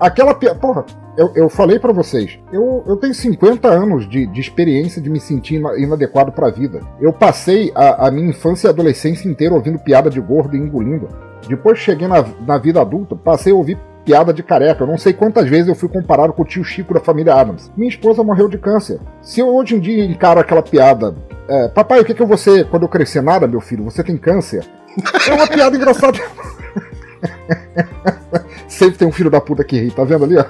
Aquela piada. Porra, eu, eu falei pra vocês, eu, eu tenho 50 anos de, de experiência de me sentir ina- inadequado pra vida. Eu passei a, a minha infância e adolescência inteira ouvindo piada de gordo e engolindo. Depois cheguei na, na vida adulta, passei a ouvir piada de careca. Eu não sei quantas vezes eu fui comparado com o tio Chico da família Adams. Minha esposa morreu de câncer. Se eu hoje em dia encaro aquela piada, é, papai, o que, que eu vou ser quando eu crescer? Nada, meu filho, você tem câncer. É uma piada engraçada. Sempre tem um filho da puta que ri, tá vendo ali? ó?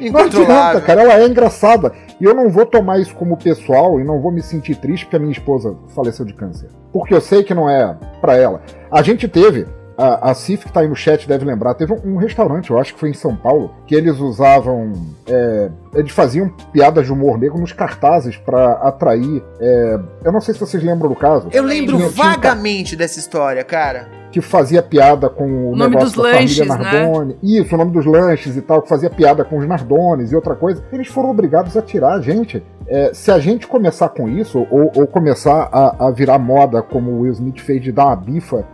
Não adianta, cara, ela é engraçada. E eu não vou tomar isso como pessoal e não vou me sentir triste porque a minha esposa faleceu de câncer. Porque eu sei que não é pra ela. A gente teve, a, a Cif que tá aí no chat deve lembrar, teve um, um restaurante, eu acho que foi em São Paulo, que eles usavam. é, eles faziam piadas de humor negro nos cartazes pra atrair. é, eu não sei se vocês lembram do caso. Eu lembro Tinha- tinha vagamente dessa história, cara. que fazia piada com o, O nome negócio dos da lanches, família né? Nardone. Isso, o nome dos lanches e tal, que fazia piada com os Nardones e outra coisa. Eles foram obrigados a tirar a gente. É, se a gente começar com isso, ou, ou começar a, a virar moda, como o Will Smith fez de dar uma bifa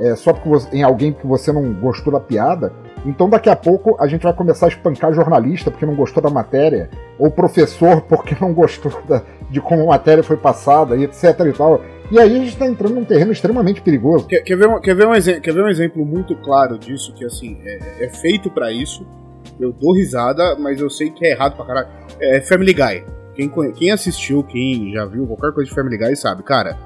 é, só porque você- em alguém que você não gostou da piada, então daqui a pouco a gente vai começar a espancar jornalista porque não gostou da matéria, ou professor porque não gostou da- de como a matéria foi passada, e etc e tal. E aí a gente está entrando num terreno extremamente perigoso. Quer, quer ver, um, quer, ver um quer ver um exemplo muito claro disso? Que assim, é, é feito pra isso. Eu dou risada, mas eu sei que é errado pra caralho. É Family Guy. Quem, quem assistiu, quem já viu qualquer coisa de Family Guy sabe, cara,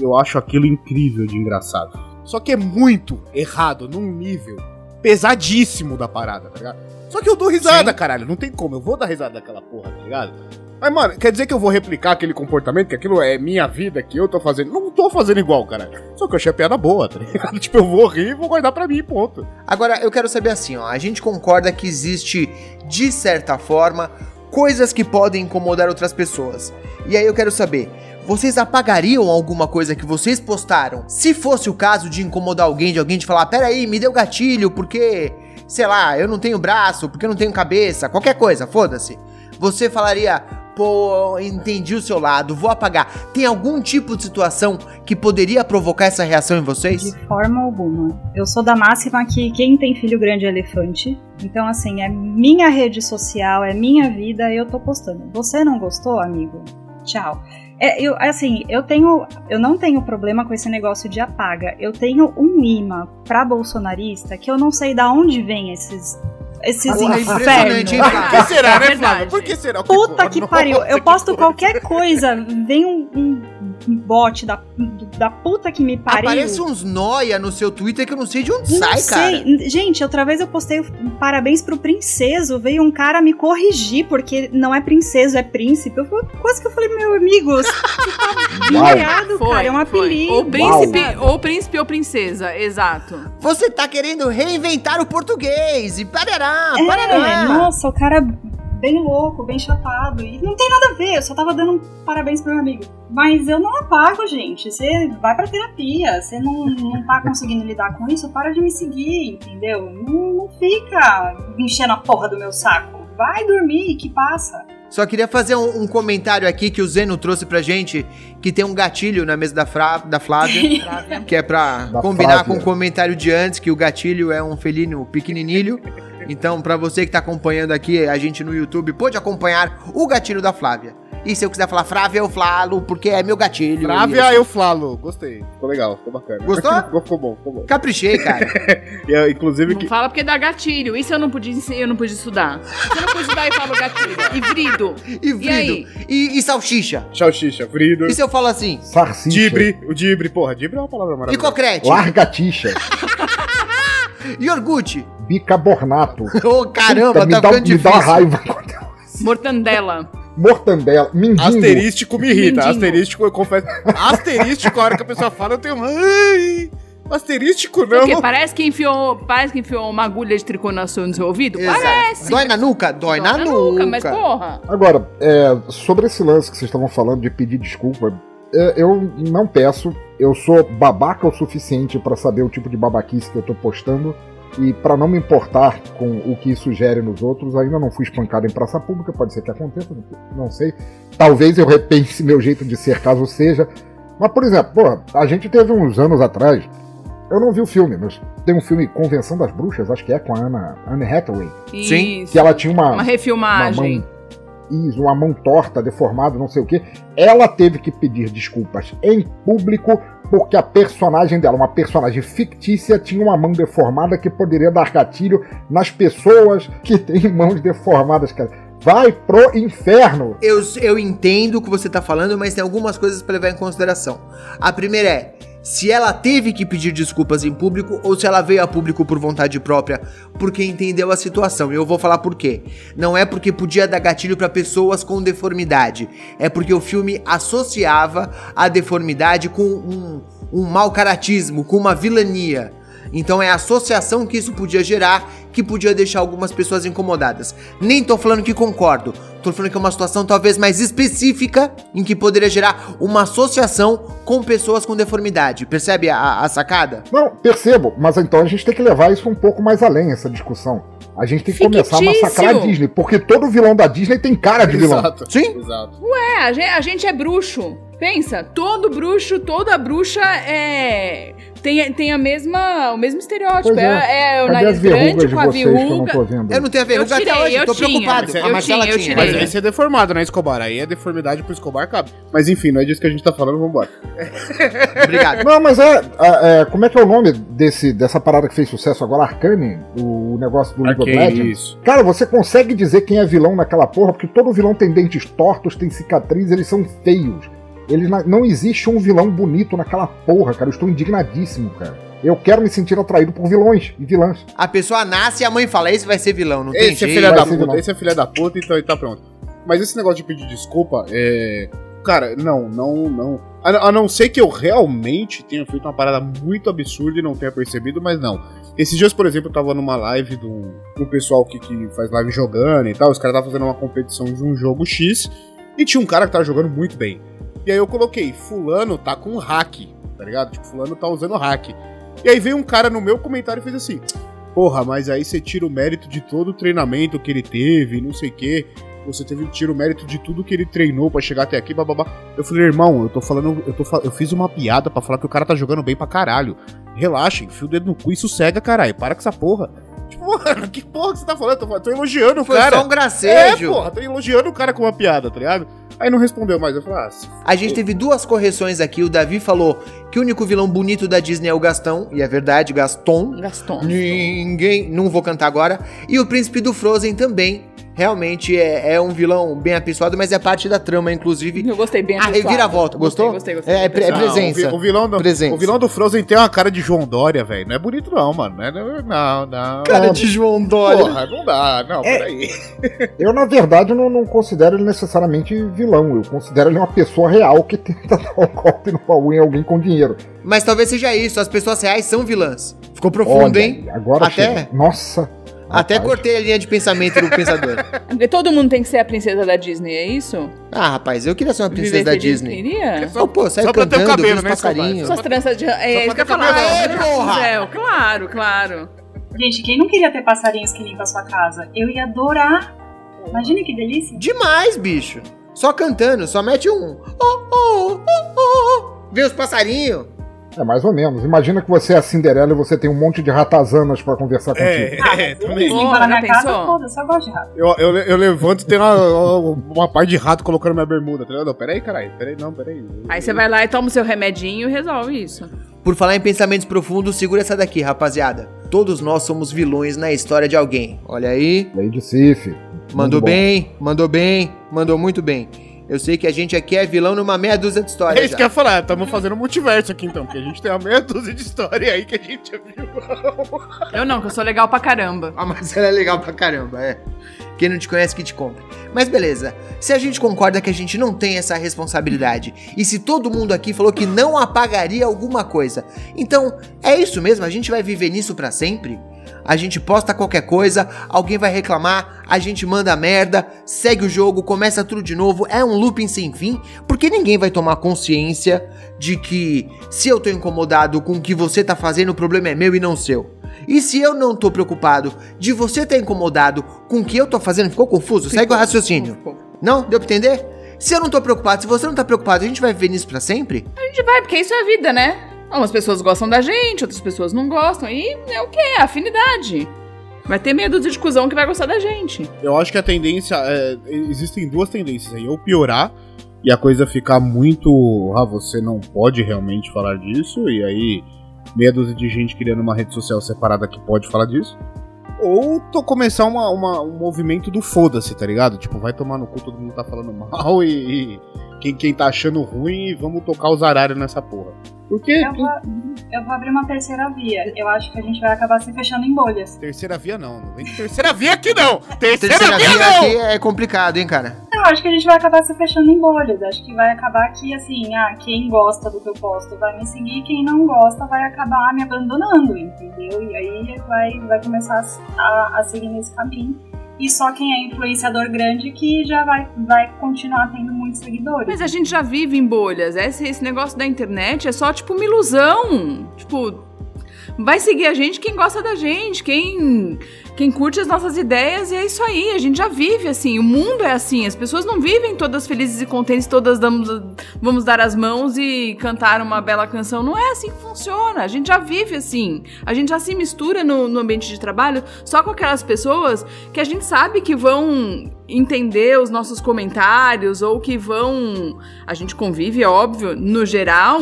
eu acho aquilo incrível de engraçado. Só que é muito errado, num nível pesadíssimo da parada, tá ligado? Só que eu dou risada, Sim. caralho. Não tem como, eu vou dar risada daquela porra, tá ligado? Mas, mano, quer dizer que eu vou replicar aquele comportamento, que aquilo é minha vida, que eu tô fazendo? Não tô fazendo igual, cara. Só que eu achei a piada boa, tá ligado? Tipo, eu vou rir e vou guardar pra mim, ponto. Agora, eu quero saber assim, ó. A gente concorda que existe, de certa forma, coisas que podem incomodar outras pessoas. E aí eu quero saber, vocês apagariam alguma coisa que vocês postaram? Se fosse o caso de incomodar alguém, de alguém de falar, peraí, me deu gatilho, porque, sei lá, eu não tenho braço, porque eu não tenho cabeça, qualquer coisa, foda-se. Você falaria, pô, entendi o seu lado, vou apagar. Tem algum tipo de situação que poderia provocar essa reação em vocês? De forma alguma. Eu sou da máxima que quem tem filho grande é elefante. Então, assim, é minha rede social, é minha vida, eu tô postando. Você não gostou, amigo? Tchau. É, eu, assim, eu tenho. Eu não tenho problema com esse negócio de apaga. Eu tenho um imã pra bolsonarista que eu não sei da onde vem esses. Esses é hein, infernos. Por que será, É né, verdade. Flávio? Por que será? Puta que Nossa, pariu. Eu que posto qualquer coisa, vem um, um bot da, da puta que me pariu. Aparece uns noia no seu Twitter que eu não sei de onde Não sai, cara. sei. Gente, outra vez eu postei um parabéns pro princeso. Veio um cara me corrigir, porque não é princeso, é príncipe. Eu falei- quase que eu falei, meu amigo, você tá virado, cara. É um foi. apelido. Ou príncipe, ou príncipe ou princesa, exato. Você tá querendo reinventar o português e parará, É, parará. nossa, o cara bem louco, bem chapado. E não tem nada a ver, eu só tava dando um parabéns pro meu amigo. Mas eu não apago, gente. Você vai pra terapia. Você não, não tá conseguindo lidar com isso, para de me seguir, entendeu? Não, não fica enchendo a porra do meu saco. Vai dormir, que passa. Só queria fazer um, um comentário aqui que o Zeno trouxe pra gente, que tem um gatilho na mesa da, Fra- da Flávia, que é pra Da combinar Flávia. com o comentário de antes, que o gatilho é um felino pequenininho. Então, pra você que tá acompanhando aqui a gente no YouTube, pode acompanhar o gatilho da Flávia. E se eu quiser falar Flávia, eu falo, porque é meu gatilho. Frávia, eu flalo. Gostei. Ficou legal, ficou bacana. Gostou? ficou, ficou bom, ficou bom. Caprichei, cara. E, eu, inclusive, Não que, fala porque dá gatilho. Isso eu não podia eu não pude estudar. Isso eu não pude estudar e falo gatilho. E aí? vrido. E, e salsicha. Salsicha, Frido, E se eu falo assim? Sarcicha. Dibre, o Dibre, porra, Dibre é uma palavra E maravilhosa. cocrete? Largatixa. E orgute? Bicarbonato. Ô, caramba, Puta, me tá dá, ficando me dá difícil. uma raiva. Mortandela. Mortandela. Mindinho. Asterístico me irrita. Mindinho. Asterístico, eu confesso. Asterístico, a hora que a pessoa fala, eu tenho. Ai, asterístico não. Porque parece que enfiou, parece que enfiou uma agulha de tricô no seu, no seu ouvido? Exato. Parece. Dói na nuca? Dói, na, nuca. Mas porra. Agora, é, sobre esse lance que vocês estavam falando de pedir desculpa, é, eu não peço. Eu sou babaca o suficiente pra saber o tipo de babaquice que eu tô postando. E pra não me importar com o que isso gere nos outros, ainda não fui espancado em praça pública, pode ser que aconteça, não sei. Talvez eu repense meu jeito de ser, caso seja. Mas, por exemplo, pô, a gente teve uns anos atrás, eu não vi o filme, mas tem um filme Convenção das Bruxas, acho que é, com a Anna, Anne Hathaway, Sim. Que ela tinha uma, Uma refilmagem. uma mão, uma mão torta, deformada, não sei o que. Ela teve que pedir desculpas em público porque a personagem dela, uma personagem fictícia, tinha uma mão deformada que poderia dar gatilho nas pessoas que têm mãos deformadas, cara. Vai pro inferno! Eu, eu entendo o que você tá falando, mas tem algumas coisas pra levar em consideração. A primeira é se ela teve que pedir desculpas em público ou se ela veio a público por vontade própria, porque entendeu a situação. E eu vou falar por quê. Não é porque podia dar gatilho pra pessoas com deformidade, é porque o filme associava a deformidade com um, um mau caratismo, com uma vilania. Então é a associação que isso podia gerar que podia deixar algumas pessoas incomodadas. Nem tô falando que concordo, tô falando que é uma situação talvez mais específica em que poderia gerar uma associação com pessoas com deformidade. Percebe a, a sacada? Não, percebo, mas então a gente tem que levar isso um pouco mais além, essa discussão. A gente tem que começar a Fictício. massacrar a Disney, porque todo vilão da Disney tem cara de vilão. Exato. Sim? Exato. É, a gente, a gente é bruxo. Pensa, todo bruxo, toda bruxa é. Tem, tem a mesma, o mesmo estereótipo. É, é. é o Cadê nariz grande de com a eu verruga. vendo? Eu não tenho a verruga Eu tirei, até hoje, eu tô tinha. preocupado. Eu a Marcela tinha, eu tinha. tirei. Mas aí você é deformado, né, Escobar? Aí é deformidade pro Escobar cabe. Mas enfim, não é disso que a gente tá falando, vambora. Obrigado. Não, mas é, é, é, Como é que é o nome desse, dessa parada que fez sucesso agora? Arcane? O negócio do League of Legends? isso. Cara, você consegue dizer quem é vilão naquela porra, porque todo vilão tem dentes tortos, tem cicatriz, eles são feios. Eles não existe um vilão bonito naquela porra, cara. Eu estou indignadíssimo, cara. Eu quero me sentir atraído por vilões e vilãs. A pessoa nasce e a mãe fala: esse vai ser vilão, não tem Esse é jeito. filha vai da puta, vilão. esse é filha da puta, então ele tá pronto. Mas esse negócio de pedir desculpa, é. Cara, não, não, não. A, a não ser que eu realmente tenha feito uma parada muito absurda e não tenha percebido, mas não. Esses dias, por exemplo, eu tava numa live do, do pessoal que, que faz live jogando e tal. Os caras estavam fazendo uma competição de um jogo X e tinha um cara que tava jogando muito bem. E aí eu coloquei, fulano tá com hack, tá ligado? Tipo, fulano tá usando hack. E aí veio um cara no meu comentário e fez assim: Porra, mas aí você tira o mérito de todo o treinamento que ele teve, não sei o quê. você teve tira o mérito de tudo que ele treinou pra chegar até aqui, bababá. Eu falei, irmão, eu tô falando, eu, tô, eu fiz uma piada pra falar que o cara tá jogando bem pra caralho. Relaxa, enfia o dedo no cu e sossega, caralho. Para com essa porra. Tipo, mano, que porra que você tá falando? Eu tô, tô elogiando o Foi cara. só um É, gracejo. porra, tô elogiando o cara com uma piada, tá ligado? Aí não respondeu mais. Eu falei, ah, se A gente teve duas correções aqui. O Davi falou que o único vilão bonito da Disney é o Gastão. E é verdade, Gaston. Gaston. Ninguém. Não vou cantar agora. E o príncipe do Frozen também. Realmente é, é um vilão bem apessoado, mas é parte da trama, inclusive. Eu gostei bem A apessoado. reviravolta, gostou? Gostei, gostei. É, gostei. é Não, presença. o vi- O vilão, do, Presença. o vilão do Frozen tem uma cara de João Dória, velho. Não é bonito, não, mano. Não, é- não, não. Cara de João Dória. Porra, não dá. Não, É. peraí. Eu, na verdade, não, não considero ele necessariamente vilão. Eu considero ele uma pessoa real que tenta dar um golpe no baú em alguém com dinheiro. Mas talvez seja isso, as pessoas reais são vilãs. Ficou profundo, Olha, hein? Agora Até- chega. Nossa. Até cortei a linha de pensamento do pensador. Todo mundo tem que ser a princesa da Disney, é isso? Ah, rapaz, eu queria ser uma princesa Viver da feliz, Disney. Queria? Oh, pô, sai só pra ter o cantando, cabelo, né, os passarinhos. Suas tranças de... É isso que eu ia pra ter falar. cabelo. É, porra! Claro, claro. Gente, quem não queria ter passarinhos que limpam a sua casa? Eu ia adorar. Imagina que delícia. Demais, bicho. Só cantando, só mete um. Oh, oh, oh, oh. Vê os passarinhos. É mais ou menos. Imagina que você é a Cinderela e você tem um monte de ratazanas pra conversar contigo. É, é, também. Limpa na minha casa, foda-se, eu gosto de rato. Eu, eu, eu levanto e tem uma, uma parte de rato colocando minha bermuda, tá ligado? Não, peraí, caralho. Peraí, não, peraí. Aí você vai lá e toma o seu remedinho e resolve isso. Por falar em pensamentos profundos, segura essa daqui, rapaziada. Todos nós somos vilões na história de alguém. Olha aí. Lady Sif. Mandou bem, mandou bem, mandou muito bem. Eu sei que a gente aqui é vilão numa meia dúzia de É histórias. isso que eu ia falar, estamos fazendo multiverso aqui então, porque a gente tem uma meia dúzia de história aí que a gente é vilão. Eu não, que eu sou legal pra caramba. Ah, mas ela é legal pra caramba, é. Quem não te conhece que te compra. Mas beleza, se a gente concorda que a gente não tem essa responsabilidade, e se todo mundo aqui falou que não apagaria alguma coisa, então é isso mesmo? A gente vai viver nisso pra sempre? A gente posta qualquer coisa, alguém vai reclamar, a gente manda merda, segue o jogo, começa tudo de novo, é um looping sem fim, porque ninguém vai tomar consciência de que se eu tô incomodado com o que você tá fazendo, o problema é meu e não seu. E se eu não tô preocupado de você tá incomodado com o que eu tô fazendo, ficou confuso? Segue o raciocínio. Não? Deu pra entender? Se eu não tô preocupado, se você não tá preocupado, a gente vai viver nisso pra sempre? A gente vai, porque isso é a vida, né? Umas pessoas gostam da gente, outras pessoas não gostam. E é o que? É afinidade. Vai ter dúzia de cuzão que vai gostar da gente. Eu acho que a tendência. é, existem duas tendências aí. Ou piorar e a coisa ficar muito. Ah, você não pode realmente falar disso, e aí meia dúzia de gente criando uma rede social separada que pode falar disso. Ou tô começar uma, uma- um movimento do foda-se, tá ligado? Tipo, vai tomar no cu, todo mundo tá falando mal e, e quem, quem tá achando ruim, vamos tocar os arários nessa porra. Porque Eu vou, eu vou abrir uma terceira via. Eu acho que a gente vai acabar se fechando em bolhas. terceira via não, não vem terceira via aqui não! Terceira, Terceira via, via não! aqui é complicado, hein, cara? Eu acho que a gente vai acabar se fechando em bolhas. Acho que vai acabar que, assim, ah, quem gosta do que eu posto vai me seguir, quem não gosta vai acabar me abandonando, entendeu? E aí vai, vai começar a, a seguir nesse caminho. E só quem é influenciador grande que já vai, vai continuar tendo muitos seguidores. Mas a gente já vive em bolhas. Esse, esse negócio da internet é só, tipo, uma ilusão. Tipo, vai seguir a gente quem gosta da gente, quem, quem curte as nossas ideias, e é isso aí. A gente já vive assim. O mundo é assim. As pessoas não vivem todas felizes e contentes, todas damos, vamos dar as mãos e cantar uma bela canção. Não é assim que funciona. A gente já vive assim. A gente já se mistura no, no ambiente de trabalho só com aquelas pessoas que a gente sabe que vão entender os nossos comentários ou que vão. A gente convive, é óbvio, no geral,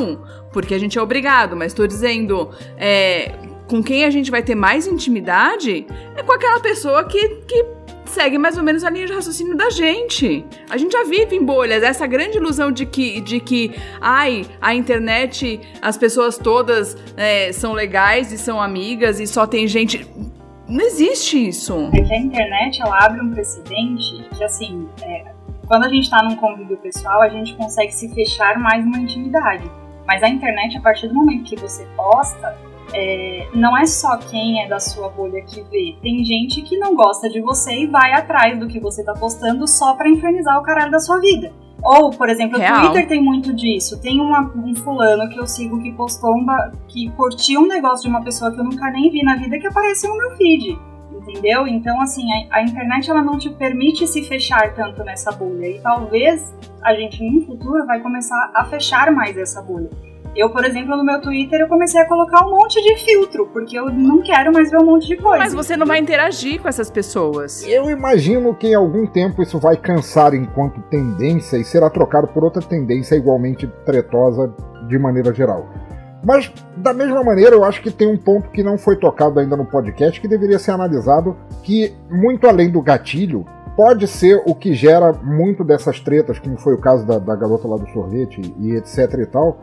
porque a gente é obrigado, mas tô dizendo. É, com quem a gente vai ter mais intimidade é com aquela pessoa que, que segue mais ou menos a linha de raciocínio da gente. A gente já vive em bolhas, essa grande ilusão de que, de que ai, a internet, as pessoas todas é, são legais e são amigas e só tem gente. Não existe isso. É que a internet ela abre um precedente que, assim, é, quando a gente tá num convívio pessoal, a gente consegue se fechar mais numa intimidade. Mas a internet, a partir do momento que você posta, é, não é só quem é da sua bolha que vê. Tem gente que não gosta de você e vai atrás do que você tá postando só pra infernizar o caralho da sua vida. Ou, por exemplo, Real. o Twitter tem muito disso. Tem uma- um fulano que eu sigo que postou um que curtiu um negócio de uma pessoa que eu nunca nem vi na vida que apareceu no meu feed. entendeu? Então, assim, a, a, internet ela não te permite se fechar tanto nessa bolha. E talvez a gente, no futuro, vai começar a fechar mais essa bolha. Eu, por exemplo, no meu Twitter, eu comecei a colocar um monte de filtro, porque eu não quero mais ver um monte de coisa. Mas você não vai interagir com essas pessoas. Eu imagino que em algum tempo isso vai cansar enquanto tendência e será trocado por outra tendência igualmente tretosa de maneira geral. Mas, da mesma maneira, eu acho que tem um ponto que não foi tocado ainda no podcast que deveria ser analisado, que, muito além do gatilho, pode ser o que gera muito dessas tretas, como foi o caso da, da garota lá do sorvete e etc e tal.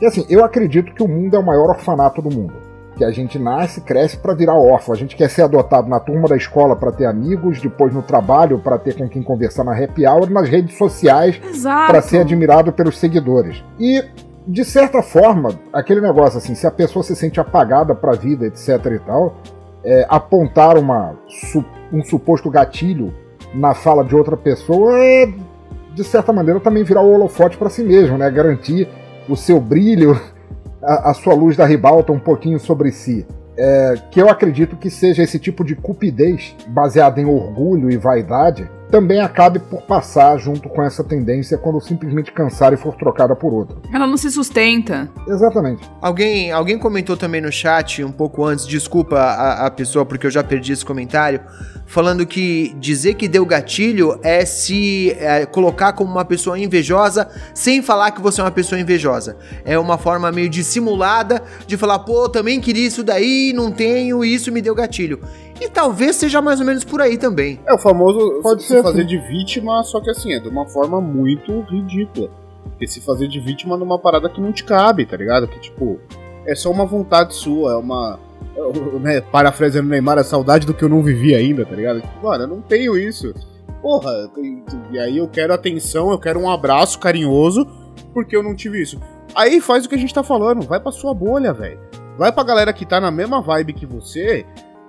E assim, eu acredito que o mundo é o maior orfanato do mundo. Que a gente nasce, cresce para virar órfão. A gente quer ser adotado na turma da escola para ter amigos, depois no trabalho para ter com quem conversar na happy hour, nas redes sociais para ser admirado pelos seguidores. E de certa forma, aquele negócio assim, se a pessoa se sente apagada para a vida, etc e tal, é, apontar uma, um suposto gatilho na fala de outra pessoa é, de certa maneira, também virar o holofote para si mesmo, né? Garantir o seu brilho, a, a sua luz da ribalta um pouquinho sobre si. É, que eu acredito que seja esse tipo de cupidez baseada em orgulho e vaidade também acabe por passar junto com essa tendência quando simplesmente cansar e for trocada por outra. Ela não se sustenta. Exatamente. Alguém, alguém comentou também no chat um pouco antes, desculpa a, a pessoa porque eu já perdi esse comentário, falando que dizer que deu gatilho é se é, colocar como uma pessoa invejosa sem falar que você é uma pessoa invejosa. É uma forma meio dissimulada de falar, pô, também queria isso daí, não tenho, isso me deu gatilho. E talvez seja mais ou menos por aí também. É o famoso Pode se, se fazer assim. de vítima, só que assim, é de uma forma muito ridícula. Porque se fazer de vítima numa parada que não te cabe, tá ligado? Que tipo, é só uma vontade sua, é uma. É, né, parafraseando Neymar, a saudade do que eu não vivi ainda, tá ligado? Tipo, mano, eu não tenho isso. Porra, e aí eu quero atenção, eu quero um abraço carinhoso, porque eu não tive isso. Aí faz o que a gente tá falando, vai pra sua bolha, velho. Vai pra galera que tá na mesma vibe que você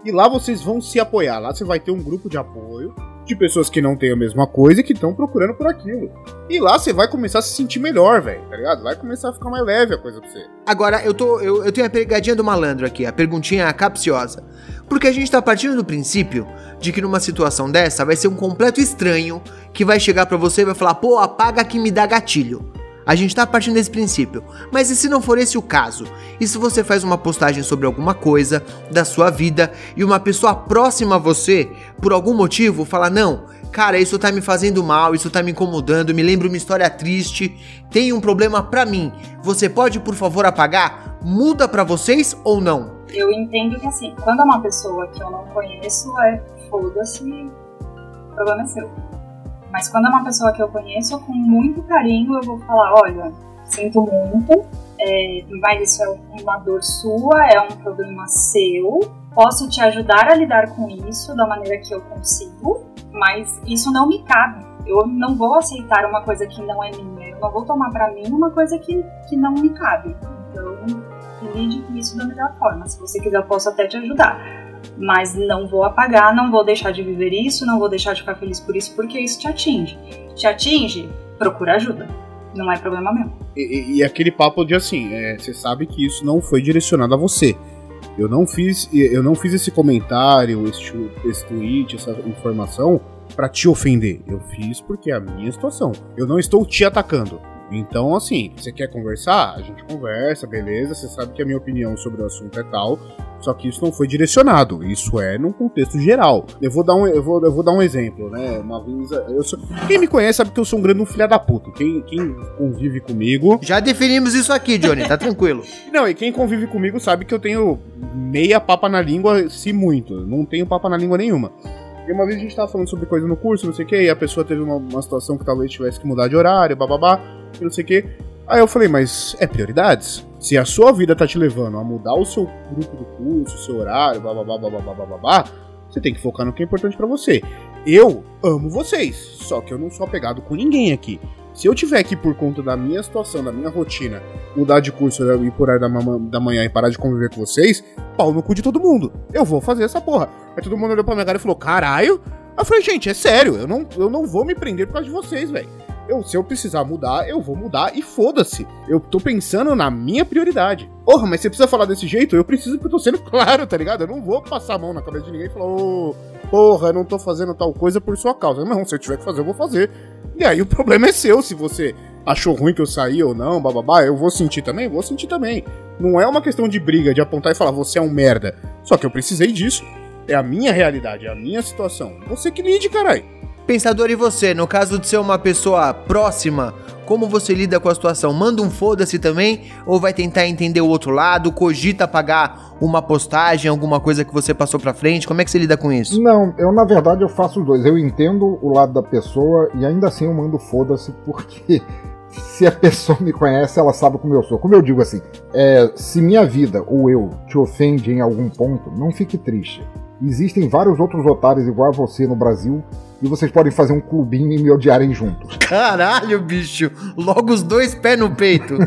e lá vocês vão se apoiar. Lá você vai ter um grupo de apoio de pessoas que não têm a mesma coisa e que estão procurando por aquilo. E lá você vai começar a se sentir melhor, velho, tá ligado? Vai começar a ficar mais leve a coisa pra você. Agora, eu, tô, eu, eu tenho a pegadinha do malandro aqui, a perguntinha capciosa. Porque a gente tá partindo do princípio de que numa situação dessa vai ser um completo estranho que vai chegar para você e vai falar, pô, apaga que me dá gatilho. A gente tá partindo desse princípio. Mas e se não for esse o caso? E se você faz uma postagem sobre alguma coisa da sua vida e uma pessoa próxima a você, por algum motivo, fala: Não, cara, isso tá me fazendo mal, isso tá me incomodando, me lembra uma história triste, tem um problema pra mim. Você pode, por favor, apagar? Muda pra vocês ou não? Eu entendo que assim, quando é uma pessoa que eu não conheço, é foda-se, o problema é seu. Mas quando é uma pessoa que eu conheço, com muito carinho, eu vou falar: olha, sinto muito, é, mas isso é uma dor sua, é um problema seu. Posso te ajudar a lidar com isso da maneira que eu consigo, mas isso não me cabe. Eu não vou aceitar uma coisa que não é minha. Eu não vou tomar para mim uma coisa que, que não me cabe. Então, lide com isso da melhor forma. Se você quiser, eu posso até te ajudar mas não vou apagar, não vou deixar de viver isso, não vou deixar de ficar feliz por isso, porque isso te atinge. Te atinge, procura ajuda. Não é problema meu. E, e aquele papo de assim, é, você sabe que isso não foi direcionado a você. Eu não fiz, eu não fiz esse comentário, esse, esse tweet, essa informação para te ofender. Eu fiz porque é a minha situação. Eu não estou te atacando. Então, assim, você quer conversar? A gente conversa, beleza. Você sabe que a minha opinião sobre o assunto é tal. Só que isso não foi direcionado. Isso é num contexto geral. Eu vou dar um, eu vou, eu vou dar um exemplo, né? Uma vez. Eu sou, quem me conhece sabe que eu sou um grande um filho da puta. Quem, quem convive comigo. Já definimos isso aqui, Johnny, tá tranquilo. Não, e quem convive comigo sabe que eu tenho meia papa na língua, se muito. Não tenho papa na língua nenhuma. E uma vez a gente tava falando sobre coisa no curso, não sei o que, e a pessoa teve uma, uma situação que talvez tivesse que mudar de horário, bababá, não sei o que. Aí eu falei, mas é prioridades? Se a sua vida tá te levando a mudar o seu grupo do curso, o seu horário, bababá, bababá, bababá, você tem que focar no que é importante para você. Eu amo vocês, só que eu não sou apegado com ninguém aqui. Se eu tiver que, por conta da minha situação, da minha rotina, mudar de curso e por horário da, da manhã e parar de conviver com vocês, pau no cu de todo mundo. Eu vou fazer essa porra. Aí todo mundo olhou pra minha cara e falou: caralho. Eu falei, gente, é sério, eu não, eu não vou me prender por causa de vocês, velho. Eu, se eu precisar mudar, eu vou mudar e foda-se. Eu tô pensando na minha prioridade. Porra, mas você precisa falar desse jeito? Eu preciso porque eu tô sendo claro, tá ligado? Eu não vou passar a mão na cabeça de ninguém e falar, ô, porra, eu não tô fazendo tal coisa por sua causa. Não, se eu tiver que fazer, eu vou fazer. E aí o problema é seu, se você achou ruim que eu saí ou não, bababá, eu vou sentir também? Vou sentir também. Não é uma questão de briga, de apontar e falar, você é um merda. Só que eu precisei disso. É a minha realidade, é a minha situação. Você que lide, caralho. Pensador, e você? No caso de ser uma pessoa próxima, como você lida com a situação? Manda um foda-se também? Ou vai tentar entender o outro lado? Cogita pagar uma postagem, alguma coisa que você passou pra frente? Como é que você lida com isso? Não, eu na verdade eu faço os dois. Eu entendo o lado da pessoa e ainda assim eu mando foda-se porque se a pessoa me conhece, ela sabe como eu sou. Como eu digo assim, é, se minha vida ou eu te ofende em algum ponto, não fique triste. Existem vários outros otários igual a você no Brasil e vocês podem fazer um clubinho e me odiarem juntos. Caralho, bicho! Logo os dois pés no peito.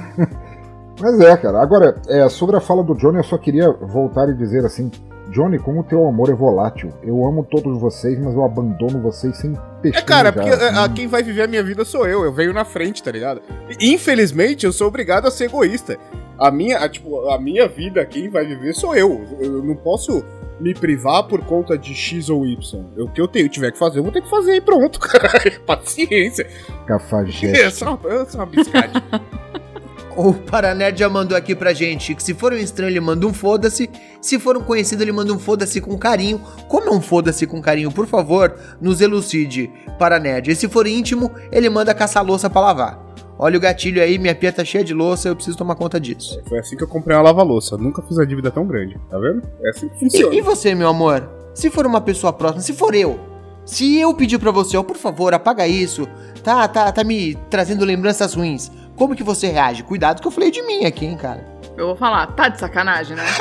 Mas é, cara. Agora, é, sobre a fala do Johnny, eu só queria voltar e dizer assim: Johnny, como o teu amor é volátil. Eu amo todos vocês, mas eu abandono vocês sem peixinho. É, cara, porque a, a- quem vai viver a minha vida sou eu. Eu venho na frente, tá ligado? Infelizmente, eu sou obrigado a ser egoísta. A minha, a, tipo, a minha vida, quem vai viver sou eu. Eu não posso me privar por conta de X ou Y. O que eu tenho, tiver que fazer, eu vou ter que fazer e pronto, cara. Paciência. Cafajeste. Sou uma, eu sou uma biscate. O Paranerd já mandou aqui pra gente que se for um estranho, ele manda um foda-se. Se for um conhecido, ele manda um foda-se com carinho. Como é um foda-se com carinho? Por favor, nos elucide, Paranerd. E se for íntimo, ele manda caçar louça pra lavar. Olha o gatilho aí, minha pia tá cheia de louça, eu preciso tomar conta disso. Foi assim que eu comprei uma lava-louça. Nunca fiz a dívida tão grande, tá vendo? É assim que funciona. E, e você, meu amor? Se for uma pessoa próxima, se for eu, se eu pedir pra você, ó, por favor, apaga isso, tá, tá, tá me trazendo lembranças ruins, como que você reage? Cuidado que eu falei de mim aqui, hein, cara. Eu vou falar, tá de sacanagem, né?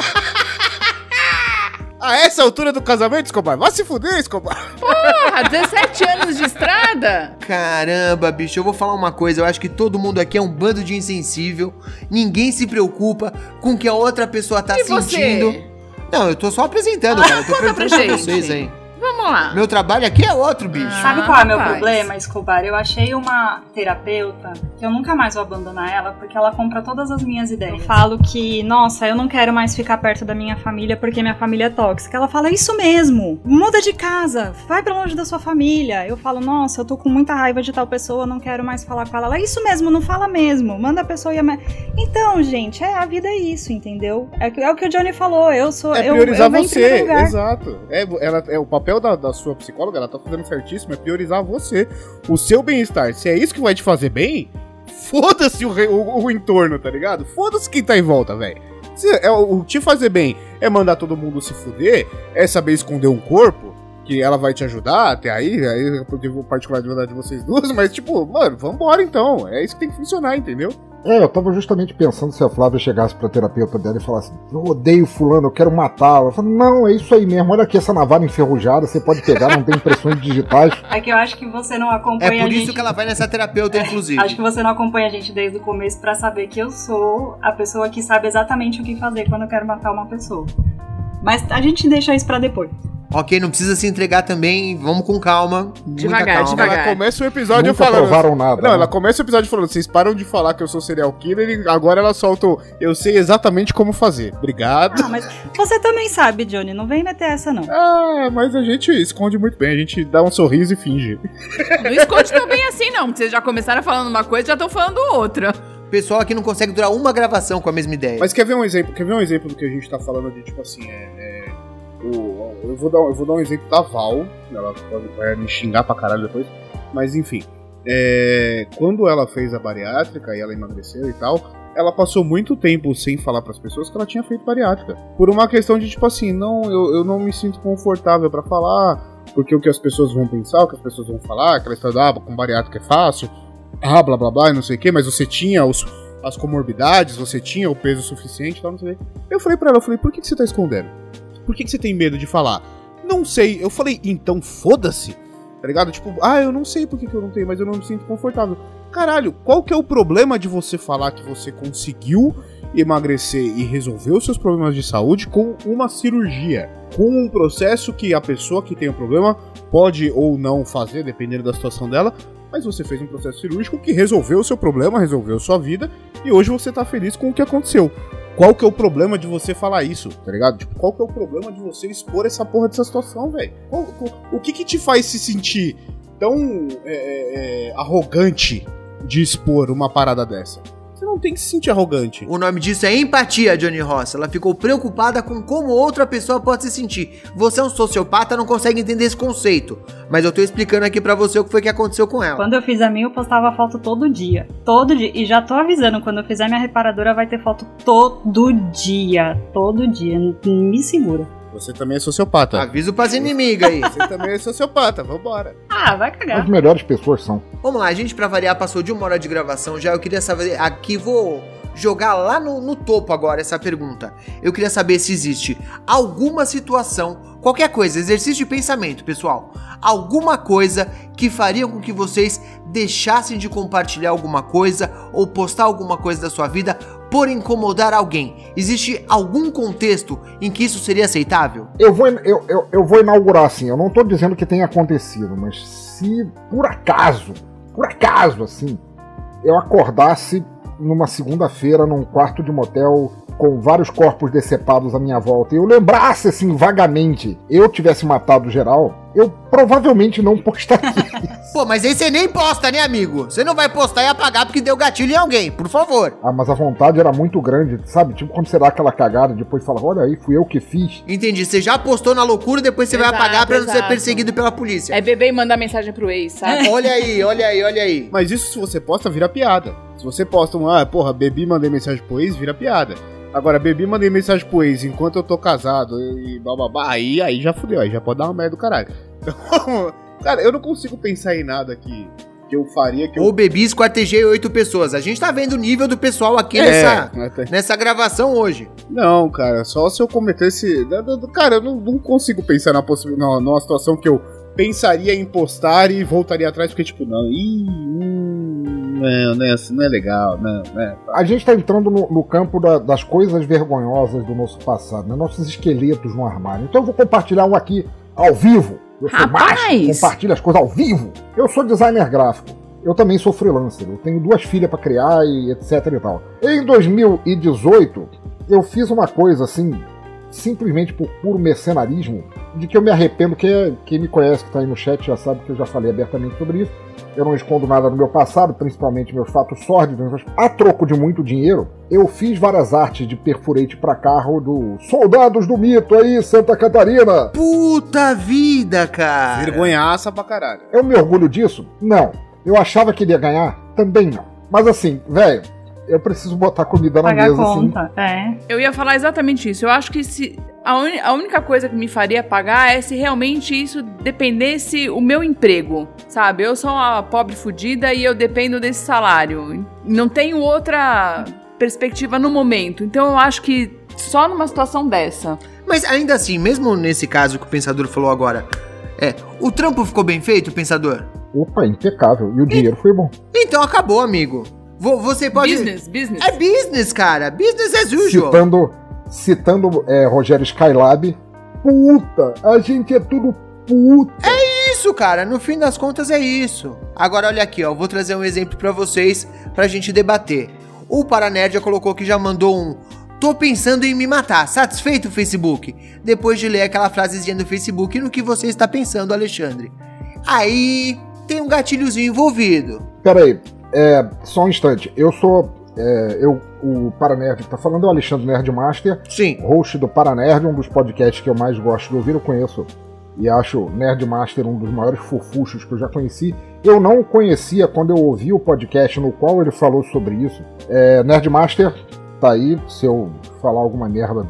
A essa altura do casamento, Escobar? Vai se fuder, Escobar. Porra, 17 anos de estrada? Caramba, bicho, eu vou falar uma coisa. Eu acho que todo mundo aqui é um bando de insensível. Ninguém se preocupa com o que a outra pessoa tá E sentindo. você? Não, eu tô só apresentando, cara. Eu tô Conta pra gente. vocês aí. Vamos lá. Meu trabalho aqui é outro, bicho. Ah. Sabe qual é o meu problema, Escobar? Eu achei uma terapeuta que eu nunca mais vou abandonar ela porque ela compra todas as minhas ideias. Eu falo que, nossa, eu não quero mais ficar perto da minha família porque minha família é tóxica. Ela fala, isso mesmo, muda de casa, vai pra longe da sua família. Eu falo, nossa, eu tô com muita raiva de tal pessoa, não quero mais falar com ela. Ela, isso mesmo, não fala mesmo, manda a pessoa ir a... Então, gente, é, a vida é isso, entendeu? É, é o que o Johnny falou, eu sou... É eu, priorizar eu venho em primeiro você, lugar. exato. É, ela, é o papel da, da sua psicóloga, ela tá fazendo certíssimo, é priorizar você, o seu bem-estar. Se é isso que vai te fazer bem, foda-se o, o- o entorno, tá ligado? Foda-se quem tá em volta, velho. É, o te fazer bem é mandar todo mundo se fuder, é saber esconder um corpo, que ela vai te ajudar até aí, aí eu particular de verdade de vocês duas, mas tipo, mano, vambora então. É isso que tem que funcionar, entendeu? É, eu tava justamente pensando se a Flávia chegasse pra terapeuta dela e falasse: Eu odeio Fulano, eu quero matá-lo. Eu falei: Não, é isso aí mesmo. Olha aqui essa navalha enferrujada, você pode pegar, não tem impressões digitais. É que eu acho que você não acompanha É por a isso gente que ela vai nessa terapeuta, inclusive. Acho que você não acompanha a gente desde o começo pra saber que eu sou a pessoa que sabe exatamente o que fazer quando eu quero matar uma pessoa. Mas a gente deixa isso pra depois. Ok, não precisa se entregar também. Vamos com calma. Devagar, muita calma. devagar. Ela começa o episódio Nunca falando. provaram nada. Não, né? ela começa o episódio falando, vocês param de falar que eu sou serial killer e agora ela solta o, eu sei exatamente como fazer. Obrigado. Ah, mas você também sabe, Johnny. Não vem meter essa, não. Ah, mas a gente esconde muito bem, a gente dá um sorriso e finge. Não esconde tão bem assim, não. Porque vocês já começaram falando uma coisa e já estão falando outra. O pessoal aqui não consegue durar uma gravação com a mesma ideia. Mas quer ver um exemplo? Quer ver um exemplo do que a gente tá falando de tipo assim, é. é, eu, vou dar, eu vou dar um exemplo da Val, ela pode, vai me xingar pra caralho depois, mas enfim. é, quando ela fez a bariátrica e ela emagreceu e tal, ela passou muito tempo sem falar pras pessoas que ela tinha feito bariátrica. Por uma questão de tipo assim, não, eu, eu não me sinto confortável pra falar, porque o que as pessoas vão pensar, o que as pessoas vão falar, aquela história ah, com bariátrica é fácil, ah, blá blá blá, e não sei o que, mas você tinha os, as comorbidades, você tinha o peso suficiente tal, não sei o quê. Eu falei pra ela, eu falei, por que, que você tá escondendo? Por que, que você tem medo de falar? Não sei. Eu falei, então foda-se. Tá ligado? Tipo, ah, eu não sei por que, que eu não tenho, mas eu não me sinto confortável. Caralho, qual que é o problema de você falar que você conseguiu emagrecer e resolver os seus problemas de saúde com uma cirurgia? Com um processo que a pessoa que tem o problema pode ou não fazer, dependendo da situação dela, mas você fez um processo cirúrgico que resolveu o seu problema, resolveu sua vida, e hoje você tá feliz com o que aconteceu. Qual que é o problema de você falar isso, tá ligado? Tipo, qual que é o problema de você expor essa porra dessa situação, velho? O que que te faz se sentir tão é, é, é, arrogante de expor uma parada dessa? Não tem que se sentir arrogante. O nome disso é empatia, Johnny Ross. Ela ficou preocupada com como outra pessoa pode se sentir. Você é um sociopata, não consegue entender esse conceito. Mas eu tô explicando aqui pra você o que foi que aconteceu com ela. Quando eu fiz a minha, eu postava foto todo dia. Todo dia. E já tô avisando, quando eu fizer minha reparadora, vai ter foto todo dia. Todo dia. Não- Me segura. Você também é sociopata. Aviso pras inimigas aí. Você também é sociopata, vambora. Ah, vai As cagar. melhores pessoas são. Vamos lá, a gente pra variar passou de uma hora de gravação já. Eu queria saber aqui, vou jogar lá no, no topo agora essa pergunta. Eu queria saber se existe alguma situação, qualquer coisa, exercício de pensamento, pessoal. Alguma coisa que faria com que vocês deixassem de compartilhar alguma coisa ou postar alguma coisa da sua vida por incomodar alguém. Existe algum contexto em que isso seria aceitável? Eu vou, eu, eu, eu vou inaugurar assim, eu não tô dizendo que tenha acontecido, mas se por acaso, por acaso assim, eu acordasse numa segunda-feira num quarto de motel com vários corpos decepados à minha volta e eu lembrasse assim vagamente, eu tivesse matado geral, eu provavelmente não postaria. Pô, mas aí você nem posta, né, amigo? Você não vai postar e apagar porque deu gatilho em alguém, por favor. ah, mas a vontade era muito grande, sabe? Tipo quando você dá aquela cagada e depois fala, olha aí, fui eu que fiz. Entendi. Você já postou na loucura, depois você vai Exato, apagar pra não ser exato. perseguido pela polícia. É beber e mandar mensagem pro ex, sabe? Olha aí, olha aí, olha aí. Mas isso se você posta, vira piada. Se você posta um, ah, porra, bebi, mandei mensagem pro ex, vira piada. Agora, bebi, mandei mensagem pro ex enquanto eu tô casado e bababá, aí, aí já fudeu, aí já pode dar uma merda do caralho. Então, cara, eu não consigo pensar em nada que, que eu faria que eu... Ou bebi, esquartejei oito pessoas. A gente tá vendo o nível do pessoal aqui É, nessa, até- nessa gravação hoje. Não, cara, só se eu cometesse. Cara, eu não, não consigo pensar na possi- na- numa situação que eu pensaria em postar e voltaria atrás, porque, tipo, não, ih, hum, não, não é, assim, não é legal, não, né? A gente tá entrando no, no campo da- das coisas vergonhosas do nosso passado, né? nossos esqueletos no armário. Então eu vou compartilhar um aqui ao vivo. Eu sou Rapaz! macho, compartilho as coisas ao vivo. Eu sou designer gráfico. Eu também sou freelancer. Eu tenho duas filhas pra criar e etc e tal. Em 2018, eu fiz uma coisa assim, simplesmente por puro mercenarismo, de que eu me arrependo. Que quem me conhece, que tá aí no chat, já sabe que eu já falei abertamente sobre isso. Eu não escondo nada do meu passado, principalmente meus fatos sórdidos. mas A troco de muito dinheiro, eu fiz várias artes de perfurate pra carro do Soldados do Mito aí, Santa Catarina. Puta vida, cara. Vergonhaça pra caralho. Eu me orgulho disso? Não. Eu achava que ele ia ganhar? Também não. Mas assim, velho, eu preciso botar comida na Pagar mesa, assim. conta. É. Eu ia falar exatamente isso. Eu acho que se a, uni- a única coisa que me faria pagar é se realmente isso dependesse o meu emprego, sabe? Eu sou uma pobre fudida e eu dependo desse salário. Não tenho outra perspectiva no momento. Então eu acho que só numa situação dessa. Mas ainda assim, mesmo nesse caso que o Pensador falou agora, é, o trampo ficou bem feito, Pensador? Opa, impecável. E o dinheiro foi bom. Então acabou, amigo. Vo- Você pode... Business, business. É business, cara. Business as usual. Citando, citando é, Rogério Skylab. Puta, a gente é tudo puta. isso, cara. No fim das contas é isso. Agora olha aqui, ó. Eu vou trazer um exemplo pra vocês pra gente debater. O Paranerd já colocou que já mandou um. Tô pensando em me matar. Satisfeito, Facebook? Depois de ler aquela frasezinha do Facebook no que você está pensando, Alexandre. Aí tem um gatilhozinho envolvido. Pera aí, é, só um instante. Eu sou. é, eu, o Paranerd que tá falando é o Alexandre Nerdmaster, Sim. host do Paranerd, um dos podcasts que eu mais gosto de ouvir. Eu conheço e acho Nerdmaster um dos maiores fofuchos que eu já conheci. Eu não o conhecia quando eu ouvi o podcast no qual ele falou sobre isso. É, Nerdmaster tá aí, se eu falar alguma merda,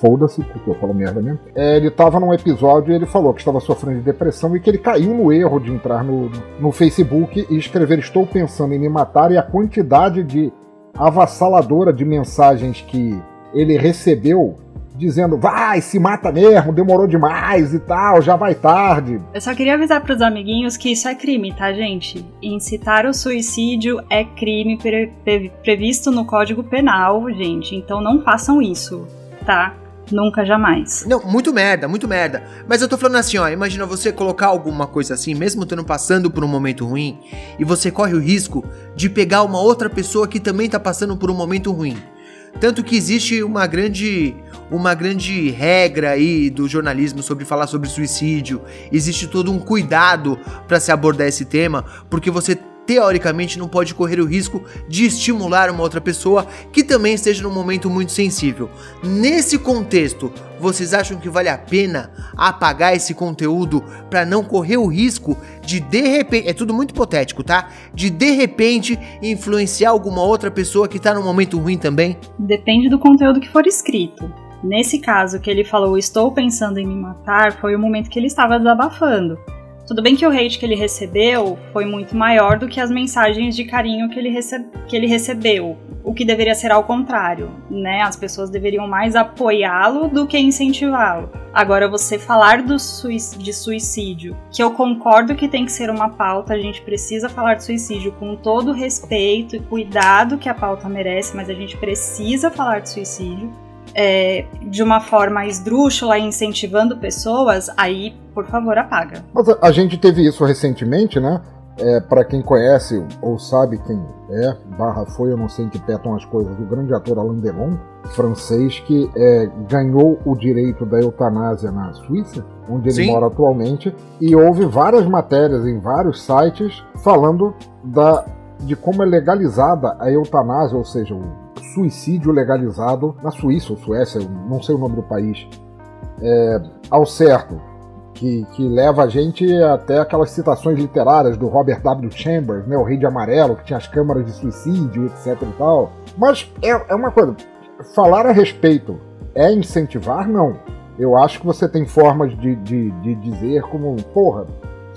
foda-se, porque eu falo merda mesmo. É, ele tava num episódio e ele falou que estava sofrendo de depressão e que ele caiu no erro de entrar no, no Facebook e escrever Estou pensando em me matar e a quantidade de avassaladora de mensagens que ele recebeu dizendo vai, se mata mesmo, demorou demais e tal, já vai tarde. Eu só queria avisar pros amiguinhos que isso é crime, tá, gente? Incitar o suicídio é crime pre- previsto no Código Penal, gente. Então não façam isso, tá? Nunca, jamais. Não, muito merda, muito merda. Mas eu tô falando assim, ó, imagina você colocar alguma coisa assim, mesmo tendo passando por um momento ruim, e você corre o risco de pegar uma outra pessoa que também tá passando por um momento ruim. Tanto que existe uma grande uma grande regra aí do jornalismo sobre falar sobre suicídio. Existe todo um cuidado para se abordar esse tema, porque você teoricamente não pode correr o risco de estimular uma outra pessoa que também esteja num momento muito sensível. Nesse contexto, vocês acham que vale a pena apagar esse conteúdo para não correr o risco de de repente, é tudo muito hipotético, tá? De de repente influenciar alguma outra pessoa que tá num momento ruim também? Depende do conteúdo que for escrito. Nesse caso que ele falou, estou pensando em me matar, foi o momento que ele estava desabafando. Tudo bem que o hate que ele recebeu foi muito maior do que as mensagens de carinho que ele, que ele recebeu, o que deveria ser ao contrário, né? As pessoas deveriam mais apoiá-lo do que incentivá-lo. Agora, você falar do de suicídio, que eu concordo que tem que ser uma pauta, a gente precisa falar de suicídio com todo o respeito e cuidado que a pauta merece, mas a gente precisa falar de suicídio é, de uma forma esdrúxula e incentivando pessoas, aí, por favor, apaga. Mas a, gente teve isso recentemente, né? É, para quem conhece ou sabe quem é, barra foi, eu não sei em que pé estão as coisas, o grande ator Alain Delon, francês, que é, ganhou o direito da eutanásia na Suíça, onde ele Sim. mora atualmente, e houve várias matérias em vários sites falando da, de como é legalizada a eutanásia, ou seja, o suicídio legalizado na Suíça ou Suécia, não sei o nome do país, é, ao certo, que, que leva a gente até aquelas citações literárias do Robert W. Chambers, né, o Rei de Amarelo, que tinha as câmaras de suicídio, etc e tal. Mas é, é uma coisa, falar a respeito é incentivar? Não. Eu acho que você tem formas de, de, de dizer como, porra,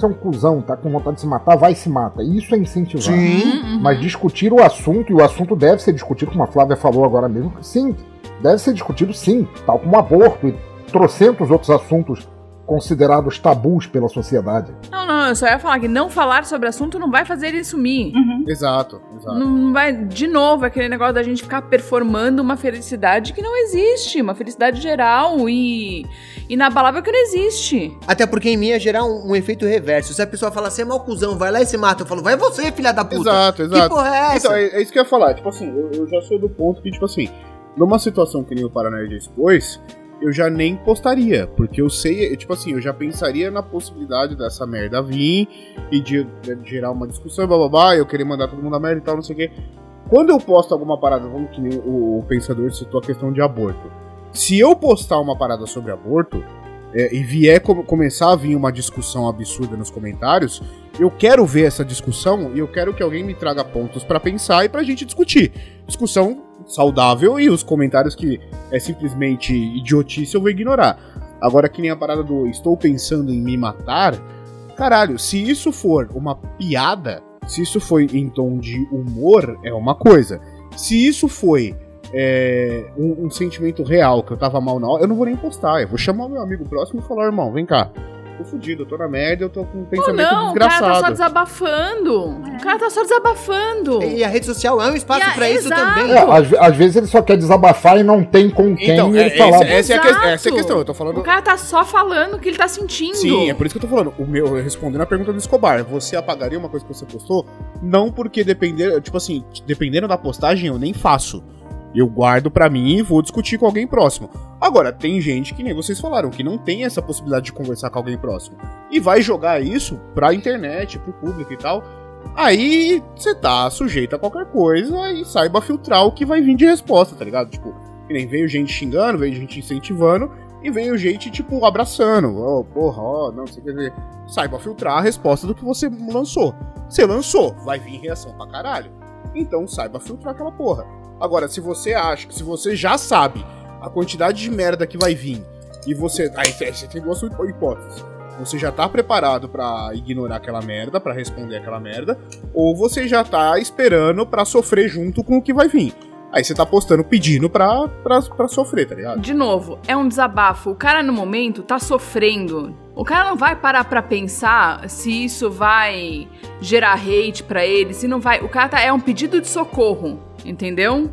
você é um cuzão, tá com vontade de se matar, vai e se mata. Isso é incentivar. Uhum. Mas discutir o assunto, e o assunto deve ser discutido, como a Flávia falou agora mesmo, sim, deve ser discutido sim, tal como aborto e trocentos outros assuntos considerados tabus pela sociedade. Não, não, eu só ia falar que não falar sobre o assunto não vai fazer ele sumir. Uhum. Exato, exato. Não não vai, de novo, aquele negócio da gente ficar performando uma felicidade que não existe, uma felicidade geral e inabalável que não existe. Até porque em mim ia gerar um, um efeito reverso. Se a pessoa fala, você é mau cuzão, vai lá e se mata. Eu falo, vai você, filha da puta. Exato, Que exato. porra é essa? Então, é, é isso que eu ia falar. Tipo assim, eu, eu já sou do ponto que, tipo assim, numa situação que nem o Paranerd expôs, eu já nem postaria. Porque eu sei, tipo assim, eu já pensaria na possibilidade dessa merda vir e de, de gerar uma discussão, blá blá blá, eu querer mandar todo mundo a merda e tal, não sei o quê. Quando eu posto alguma parada, vamos que nem o, o pensador citou a questão de aborto. Se eu postar uma parada sobre aborto, é, e vier co- começar a vir uma discussão absurda nos comentários, eu quero ver essa discussão e eu quero que alguém me traga pontos pra pensar e pra gente discutir. Discussão saudável e os comentários que é simplesmente idiotice eu vou ignorar. Agora que nem a parada do estou pensando em me matar, caralho, se isso for uma piada, se isso foi em tom de humor, é uma coisa. Se isso foi é, um, um sentimento real, que eu tava mal na hora, eu não vou nem postar. Eu vou chamar meu amigo próximo e falar, irmão, vem cá. Tô fudido, eu tô na merda, eu tô com um pensamento não, o cara tá só desgraçado. desabafando. O cara tá só desabafando. E a rede social é um espaço E a- pra isso exato. também. É, às, às vezes ele só quer desabafar e não tem com quem Então, é, ele falar. essa, essa é a essa é a questão. Eu tô falando. O cara tá só falando o que ele tá sentindo. Sim, é por isso que eu tô falando. O meu, respondendo a pergunta do Escobar, você apagaria uma coisa que você postou? Não porque depender, tipo assim, dependendo da postagem, eu nem faço. Eu guardo pra mim e vou discutir com alguém próximo. Agora, tem gente que nem vocês falaram, que não tem essa possibilidade de conversar com alguém próximo. E vai jogar isso pra internet, pro público e tal. Aí você tá sujeito a qualquer coisa e saiba filtrar o que vai vir de resposta, tá ligado? Tipo, que nem veio gente xingando, veio gente incentivando e veio gente, tipo, abraçando. Ó, porra, ó, não sei o que dizer. Saiba filtrar a resposta do que você lançou. Você lançou, vai vir reação pra caralho. Então saiba filtrar aquela porra. Agora, se você acha que se você já sabe a quantidade de merda que vai vir e você. Aí você tem duas hipóteses. Você já tá preparado pra ignorar aquela merda, pra responder aquela merda, ou você já tá esperando pra sofrer junto com o que vai vir. Aí você tá postando pedindo pra, pra, pra sofrer, tá ligado? De novo, é um desabafo. O cara no momento tá sofrendo. O cara não vai parar pra pensar se isso vai gerar hate pra ele, se não vai. O cara tá, é um pedido de socorro, entendeu?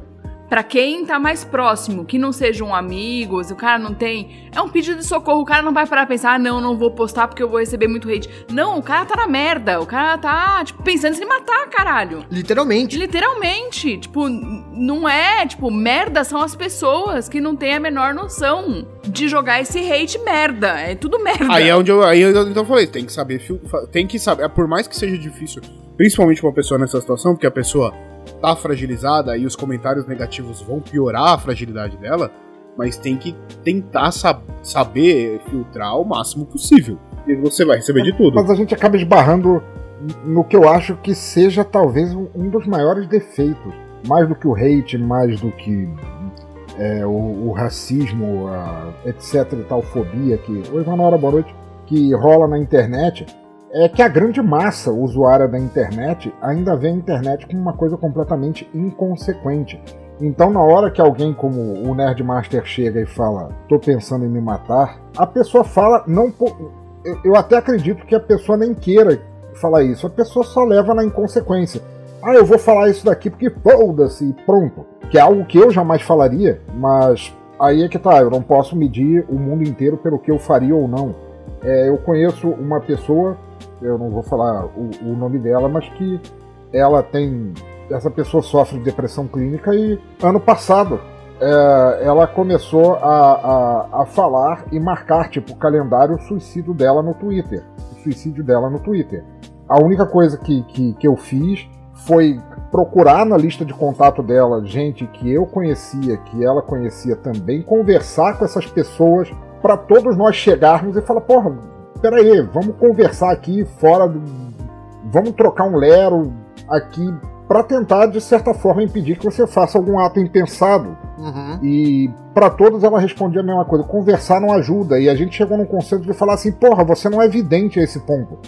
Pra quem tá mais próximo, que não sejam amigos, o cara não tem. É um pedido de socorro, o cara não vai parar pra pensar, ah, não, não vou postar porque eu vou receber muito hate. Não, o cara tá na merda. O cara tá, tipo, pensando em se matar, caralho. Literalmente. Literalmente. Tipo, não é. Tipo, merda são as pessoas que não têm a menor noção de jogar esse hate merda. É tudo merda. Aí é onde eu, aí eu então falei, tem que saber, tem que saber, por mais que seja difícil, principalmente pra uma pessoa nessa situação, porque a pessoa tá fragilizada e os comentários negativos vão piorar a fragilidade dela, mas tem que tentar sab- saber filtrar o máximo possível. E você vai receber de tudo. Mas a gente acaba esbarrando no que eu acho que seja talvez um dos maiores defeitos. Mais do que o hate, mais do que é, o, o racismo, a, etc e tal, fobia que. Oi, Vanora, boa noite. Que rola na internet. É que a grande massa usuária da internet ainda vê a internet como uma coisa completamente inconsequente. Então, na hora que alguém como o Nerdmaster chega e fala, tô pensando em me matar, a pessoa fala, não eu até acredito que a pessoa nem queira falar isso, a pessoa só leva na inconsequência. Ah, eu vou falar isso daqui porque foda-se e pronto. Que é algo que eu jamais falaria, mas aí é que tá, eu não posso medir o mundo inteiro pelo que eu faria ou não. É, eu conheço uma pessoa, eu não vou falar o, o nome dela, mas que ela tem. Essa pessoa sofre de depressão clínica e ano passado é, ela começou a, a, a falar e marcar, tipo, o calendário o suicídio dela no Twitter. O suicídio dela no Twitter. A única coisa que, que, que eu fiz foi procurar na lista de contato dela gente que eu conhecia, que ela conhecia também, conversar com essas pessoas para todos nós chegarmos e falar, porra, peraí, vamos conversar aqui fora, do... vamos trocar um lero aqui para tentar, de certa forma, impedir que você faça algum ato impensado. Uhum. E para todos ela respondia a mesma coisa: conversar não ajuda. E a gente chegou num conceito de falar assim: porra, você não é evidente a esse ponto.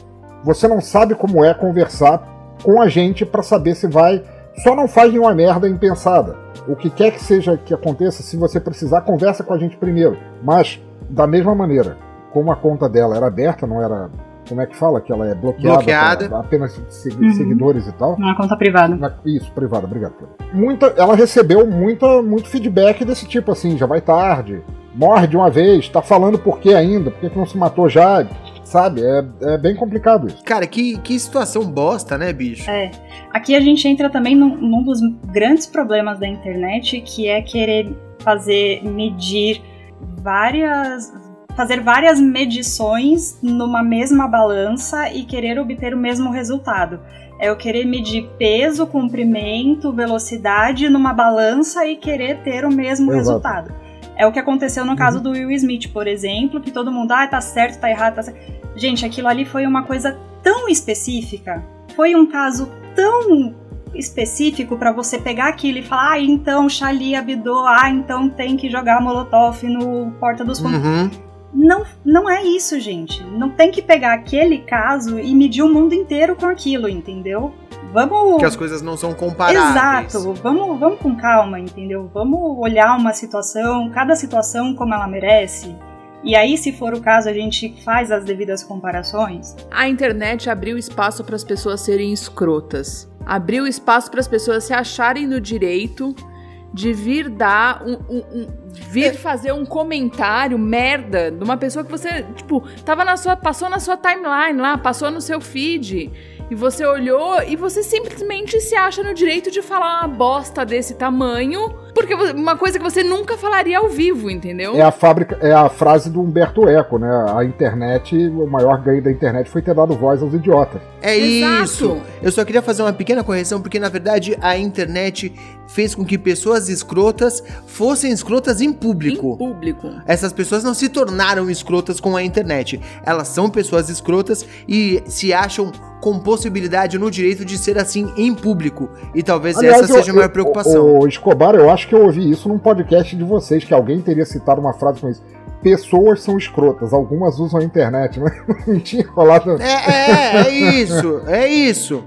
Você não sabe como é conversar com a gente para saber se vai. Só não faz nenhuma merda impensada. O que quer que seja que aconteça, se você precisar, conversa com a gente primeiro. Mas, da mesma maneira, como a conta dela era aberta, não era. Como é que fala? Que ela é bloqueada, Bloqueada. pra apenas segui- Uhum. seguidores e tal. Uma conta privada. Na- Isso, privada, obrigado. Muita, ela recebeu muita, muito feedback desse tipo, assim, já vai tarde, morre de uma vez, tá falando por que ainda, por que que não se matou já, sabe? É, é bem complicado isso. Cara, que, que situação bosta, né, bicho? É. Aqui a gente entra também num, num dos grandes problemas da internet, que é querer fazer medir várias. Fazer várias medições numa mesma balança e querer obter o mesmo resultado. É eu querer medir peso, comprimento, velocidade numa balança e querer ter o mesmo Exato. resultado. É o que aconteceu no caso do Will Smith, por exemplo, que todo mundo, ah, tá certo, tá errado, tá certo. Gente, aquilo ali foi uma coisa tão específica, foi um caso tão específico pra você pegar aquilo e falar, ah, então Charlie Hebdo, ah, então tem que jogar Molotov no Porta dos Fundos. Uhum. Não, não é isso, gente. Não tem que pegar aquele caso e medir o mundo inteiro com aquilo, entendeu? Vamos. Que as coisas não são comparáveis. Exato, vamos, vamos com calma, entendeu? Vamos olhar uma situação, cada situação como ela merece. E aí, se for o caso, a gente faz as devidas comparações. A internet abriu espaço para as pessoas serem escrotas. Abriu espaço para as pessoas se acharem no direito de vir dar um, um- um- vir fazer um comentário merda de uma pessoa que você, tipo, tava na sua, passou na sua timeline lá, passou no seu feed. E você olhou e você simplesmente se acha no direito de falar uma bosta desse tamanho, porque uma coisa que você nunca falaria ao vivo, entendeu? É a fábrica, é a frase do Humberto Eco, né? A internet, o maior ganho da internet foi ter dado voz aos idiotas. É Exato. isso. Eu só queria fazer uma pequena correção, porque na verdade a internet fez com que pessoas escrotas fossem escrotas em Em público. público. Essas pessoas não se tornaram escrotas com a internet. Elas são pessoas escrotas e se acham com possibilidade no direito de ser assim em público. E talvez essa eu- seja a maior eu- preocupação. O, o Escobar, eu acho que eu ouvi isso num podcast de vocês, que alguém teria citado uma frase com isso. Pessoas são escrotas, algumas usam a internet, mas não tinha rolado. É, é, é isso, é isso.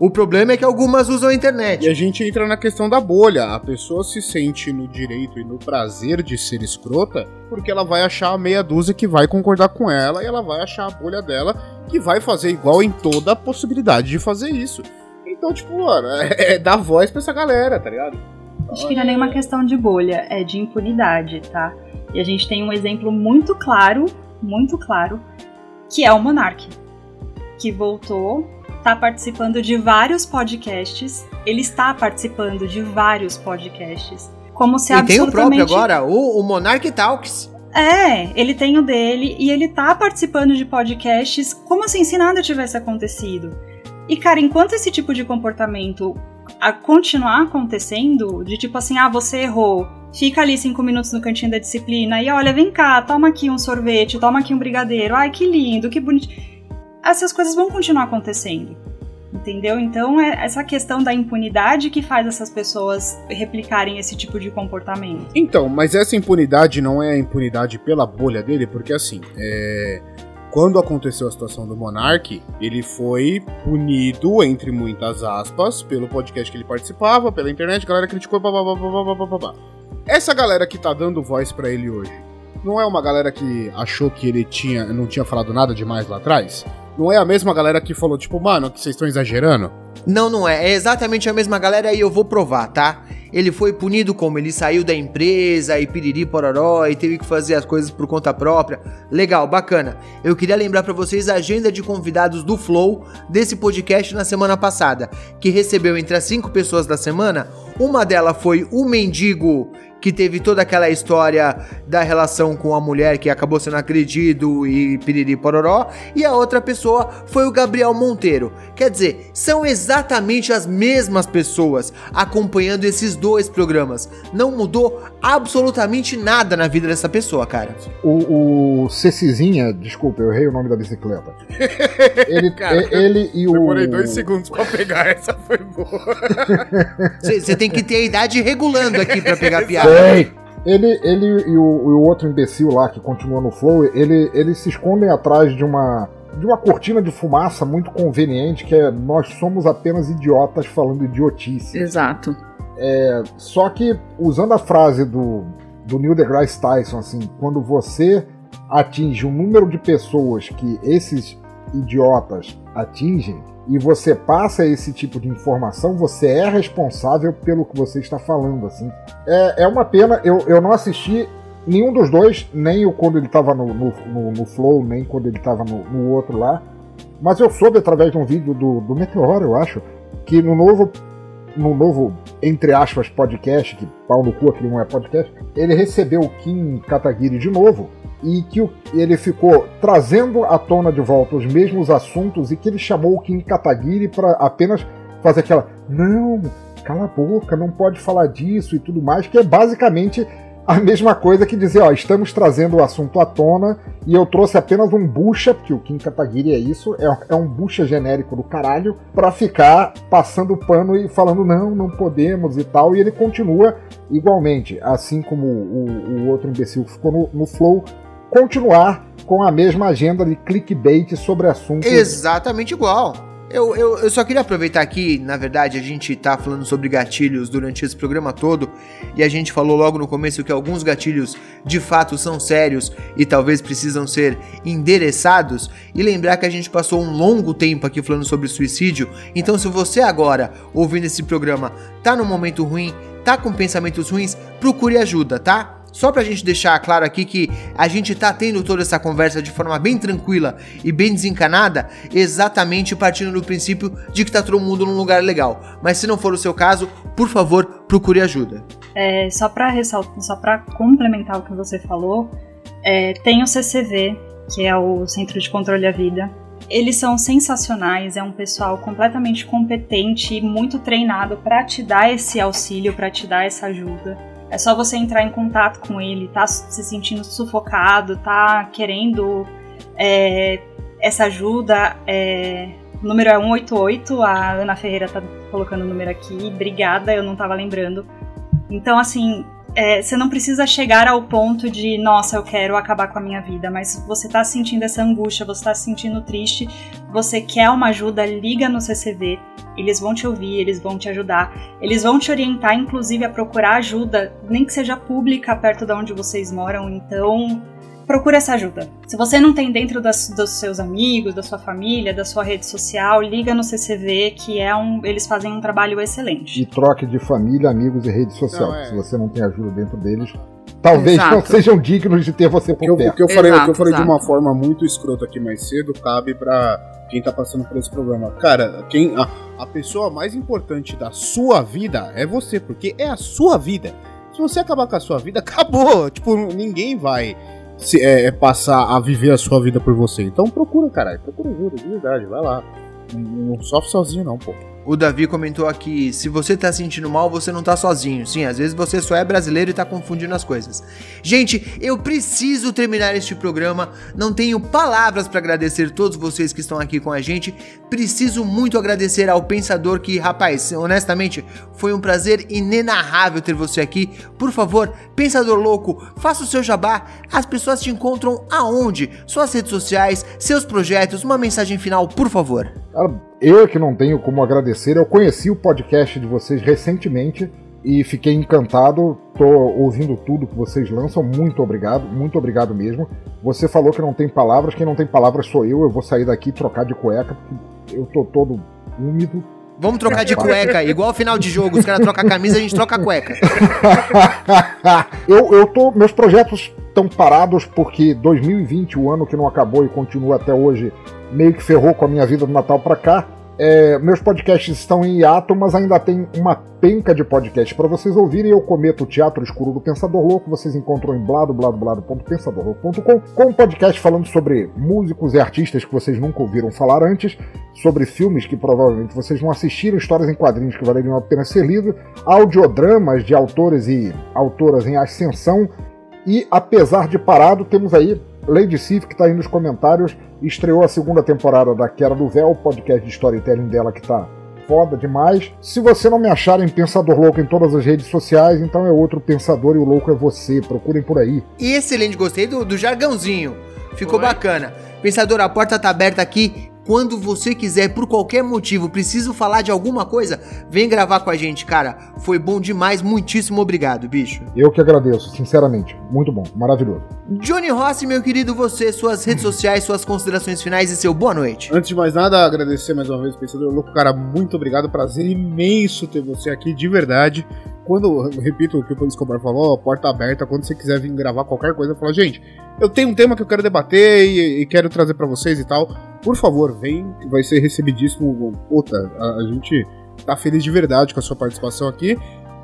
O problema é que algumas usam a E internet. a gente entra na questão da bolha. A pessoa se sente no direito e no prazer de ser escrota porque ela vai achar a meia dúzia que vai concordar com ela e ela vai achar a bolha dela que vai fazer igual em toda a possibilidade de fazer isso. Então, tipo, mano, é, é dar voz pra essa galera, tá ligado? Acho que não é nenhuma questão de bolha, é de impunidade, tá? E a gente tem um exemplo muito claro, muito claro, que é o Monark, que voltou, tá participando de vários podcasts, ele está participando de vários podcasts, como se E tem o próprio agora, o, o Monarch Talks. É, ele tem o dele e ele tá participando de podcasts como assim se nada tivesse acontecido. E cara, enquanto esse tipo de comportamento a continuar acontecendo, de tipo assim, ah, você errou, fica ali cinco minutos no cantinho da disciplina e olha, vem cá, toma aqui um sorvete, toma aqui um brigadeiro, ai que lindo, que bonito. Essas coisas vão continuar acontecendo. Entendeu? Então é essa questão da impunidade que faz essas pessoas replicarem esse tipo de comportamento. Então, mas essa impunidade não é a impunidade pela bolha dele, porque assim, é, quando aconteceu a situação do Monark, ele foi punido, entre muitas aspas, pelo podcast que ele participava, pela internet, a galera criticou, babá. Essa galera que tá dando voz para ele hoje, não é uma galera que achou que ele tinha, não tinha falado nada demais lá atrás? Não é a mesma galera que falou, tipo, mano, que vocês estão exagerando? Não, não é. É exatamente a mesma galera e eu vou provar, tá? Ele foi punido como? Ele saiu da empresa e piriri pororó e teve que fazer as coisas por conta própria. Legal, bacana. Eu queria lembrar pra vocês a agenda de convidados do Flow desse podcast na semana passada, que recebeu entre as cinco pessoas da semana. Uma delas foi o mendigo que teve toda aquela história da relação com a mulher que acabou sendo agredido e piriri pororó, e a outra pessoa foi o Gabriel Monteiro. Quer dizer, são exatamente as mesmas pessoas acompanhando esses dois programas. Não mudou absolutamente nada na vida dessa pessoa, cara. O, o Cecizinha, desculpa, eu errei o nome da bicicleta. Ele, Cara, e- ele e o. Demorei dois segundos pra pegar, essa foi boa. Você tem que ter a idade regulando aqui pra pegar a piada. Sei. Ele, ele e o, e o outro imbecil lá que continua no Flow, ele, eles se escondem atrás de uma de uma cortina de fumaça muito conveniente que é nós somos apenas idiotas falando idiotice. Exato. Só que usando a frase do, do Neil deGrasse Tyson, assim, quando você atinge um número de pessoas que esses idiotas atingem e você passa esse tipo de informação, você é responsável pelo que você está falando, assim. É, é uma pena, eu, eu não assisti nenhum dos dois, nem o quando ele estava no, no, no- no Flow, nem quando ele estava no, no outro lá, mas eu soube através de um vídeo do, do Meteoro, eu acho, que no novo no novo, entre aspas, podcast, que pau no cu, aquele não é podcast, ele recebeu o Kim Kataguiri de novo e que ele ficou trazendo à tona de volta os mesmos assuntos e que ele chamou o Kim Kataguiri para apenas fazer aquela não, cala a boca, não pode falar disso e tudo mais, que é basicamente a mesma coisa que dizer, ó, estamos trazendo o assunto à tona e eu trouxe apenas um bucha, porque o Kim Kataguiri é isso, é, é um bucha genérico do caralho, pra ficar passando pano e falando não, não podemos e tal, e ele continua igualmente, assim como o, o outro imbecil que ficou no, no Flow, continuar com a mesma agenda de clickbait sobre assuntos. Exatamente igual. Eu, eu, eu só queria aproveitar aqui, na verdade, a gente tá falando sobre gatilhos durante esse programa todo, e a gente falou logo no começo que alguns gatilhos de fato são sérios e talvez precisam ser endereçados, e lembrar que a gente passou um longo tempo aqui falando sobre suicídio, então se você agora, ouvindo esse programa, tá num momento ruim, tá com pensamentos ruins, procure ajuda, tá? Só pra gente deixar claro aqui que a gente tá tendo toda essa conversa de forma bem tranquila e bem desencanada, exatamente partindo do princípio de que tá todo mundo num lugar legal. Mas se não for o seu caso, por favor, procure ajuda. É, só para ressaltar, só para complementar o que você falou, é, tem o CCV, que é o Centro de Controle à Vida. Eles são sensacionais, é um pessoal completamente competente e muito treinado para te dar esse auxílio, para te dar essa ajuda. É só você entrar em contato com ele, tá se sentindo sufocado, tá querendo é, essa ajuda. É, o número é 188, a Ana Ferreira tá colocando o número aqui. Obrigada, eu não tava lembrando. Então, assim, é, você não precisa chegar ao ponto de, nossa, eu quero acabar com a minha vida, mas você tá sentindo essa angústia, você tá se sentindo triste, você quer uma ajuda, liga no CCV, eles vão te ouvir, eles vão te ajudar, eles vão te orientar, inclusive, a procurar ajuda, nem que seja pública, perto de onde vocês moram, então. Procura essa ajuda. Se você não tem dentro das, dos seus amigos, da sua família, da sua rede social, liga no CCV, que é um, eles fazem um trabalho excelente. E troque de família, amigos e rede social. Não, é. Se você não tem ajuda dentro deles, talvez Exato. não sejam dignos de ter você por eu, o perto. que eu falei, o que eu Exato, falei de uma exato. forma muito escrota aqui mais cedo cabe pra quem tá passando por esse problema. Cara, quem a, a pessoa mais importante da sua vida é você, porque é a sua vida. Se você acabar com a sua vida, acabou. Tipo, ninguém vai se, é, é, passar a viver a sua vida por você. Então procura, caralho. Procura ajuda, de verdade. Vai lá. Não, não sofre sozinho, não, pô. O Davi comentou aqui: se você tá sentindo mal, você não tá sozinho. Sim, às vezes você só é brasileiro e tá confundindo as coisas. Gente, eu preciso terminar este programa. Não tenho palavras para agradecer todos vocês que estão aqui com a gente. Preciso muito agradecer ao pensador que, rapaz, honestamente, foi um prazer inenarrável ter você aqui. Por favor, pensador louco, faça o seu jabá. As pessoas te encontram aonde? Suas redes sociais, seus projetos, uma mensagem final, por favor. Cara, eu que não tenho como agradecer. Eu conheci o podcast de vocês recentemente e fiquei encantado. Tô ouvindo tudo que vocês lançam. Muito obrigado, muito obrigado mesmo. Você falou que não tem palavras. Quem não tem palavras sou eu. Eu vou sair daqui trocar de cueca, porque eu tô todo úmido. Vamos trocar de cueca, igual final de jogo, os caras trocam a camisa, a gente troca a cueca. eu, eu tô. Meus projetos estão parados porque 2020, o ano que não acabou e continua até hoje, meio que ferrou com a minha vida do Natal pra cá. É, meus podcasts estão em hiato, mas ainda tem uma penca de podcast para vocês ouvirem. Eu cometo o Teatro Escuro do Pensador Louco. Vocês encontram em bladobladoblado.pensadorlouco.com com um podcast falando sobre músicos e artistas que vocês nunca ouviram falar antes, sobre filmes que provavelmente vocês não assistiram, histórias em quadrinhos que valeriam a pena ser lido, audiodramas de autores e autoras em ascensão. E apesar de parado, temos aí Lady Sif, que está aí nos comentários, estreou a segunda temporada da Quera do Véu, podcast de storytelling dela que tá foda demais. Se você não me achar em Pensador Louco em todas as redes sociais, então é outro pensador e o louco é você. Procurem por aí. Excelente, gostei do, do jargãozinho. Ficou Oi. bacana. Pensador, a porta tá aberta aqui. Quando você quiser, por qualquer motivo, preciso falar de alguma coisa, vem gravar com a gente, cara. Foi bom demais, muitíssimo obrigado, bicho. Eu que agradeço, sinceramente. Muito bom, maravilhoso. Johnny Rossi, meu querido, você, suas redes sociais, suas considerações finais e seu boa noite. Antes de mais nada, agradecer mais uma vez Pensador Louco. Cara, muito obrigado. Prazer imenso ter você aqui, de verdade. Quando, repito o que o Escobar falou, porta aberta, quando você quiser vir gravar qualquer coisa, fala, gente, eu tenho um tema que eu quero debater e, e quero trazer pra vocês e tal. Por favor, vem, vai ser recebidíssimo. Puta, a, a gente tá feliz de verdade com a sua participação aqui.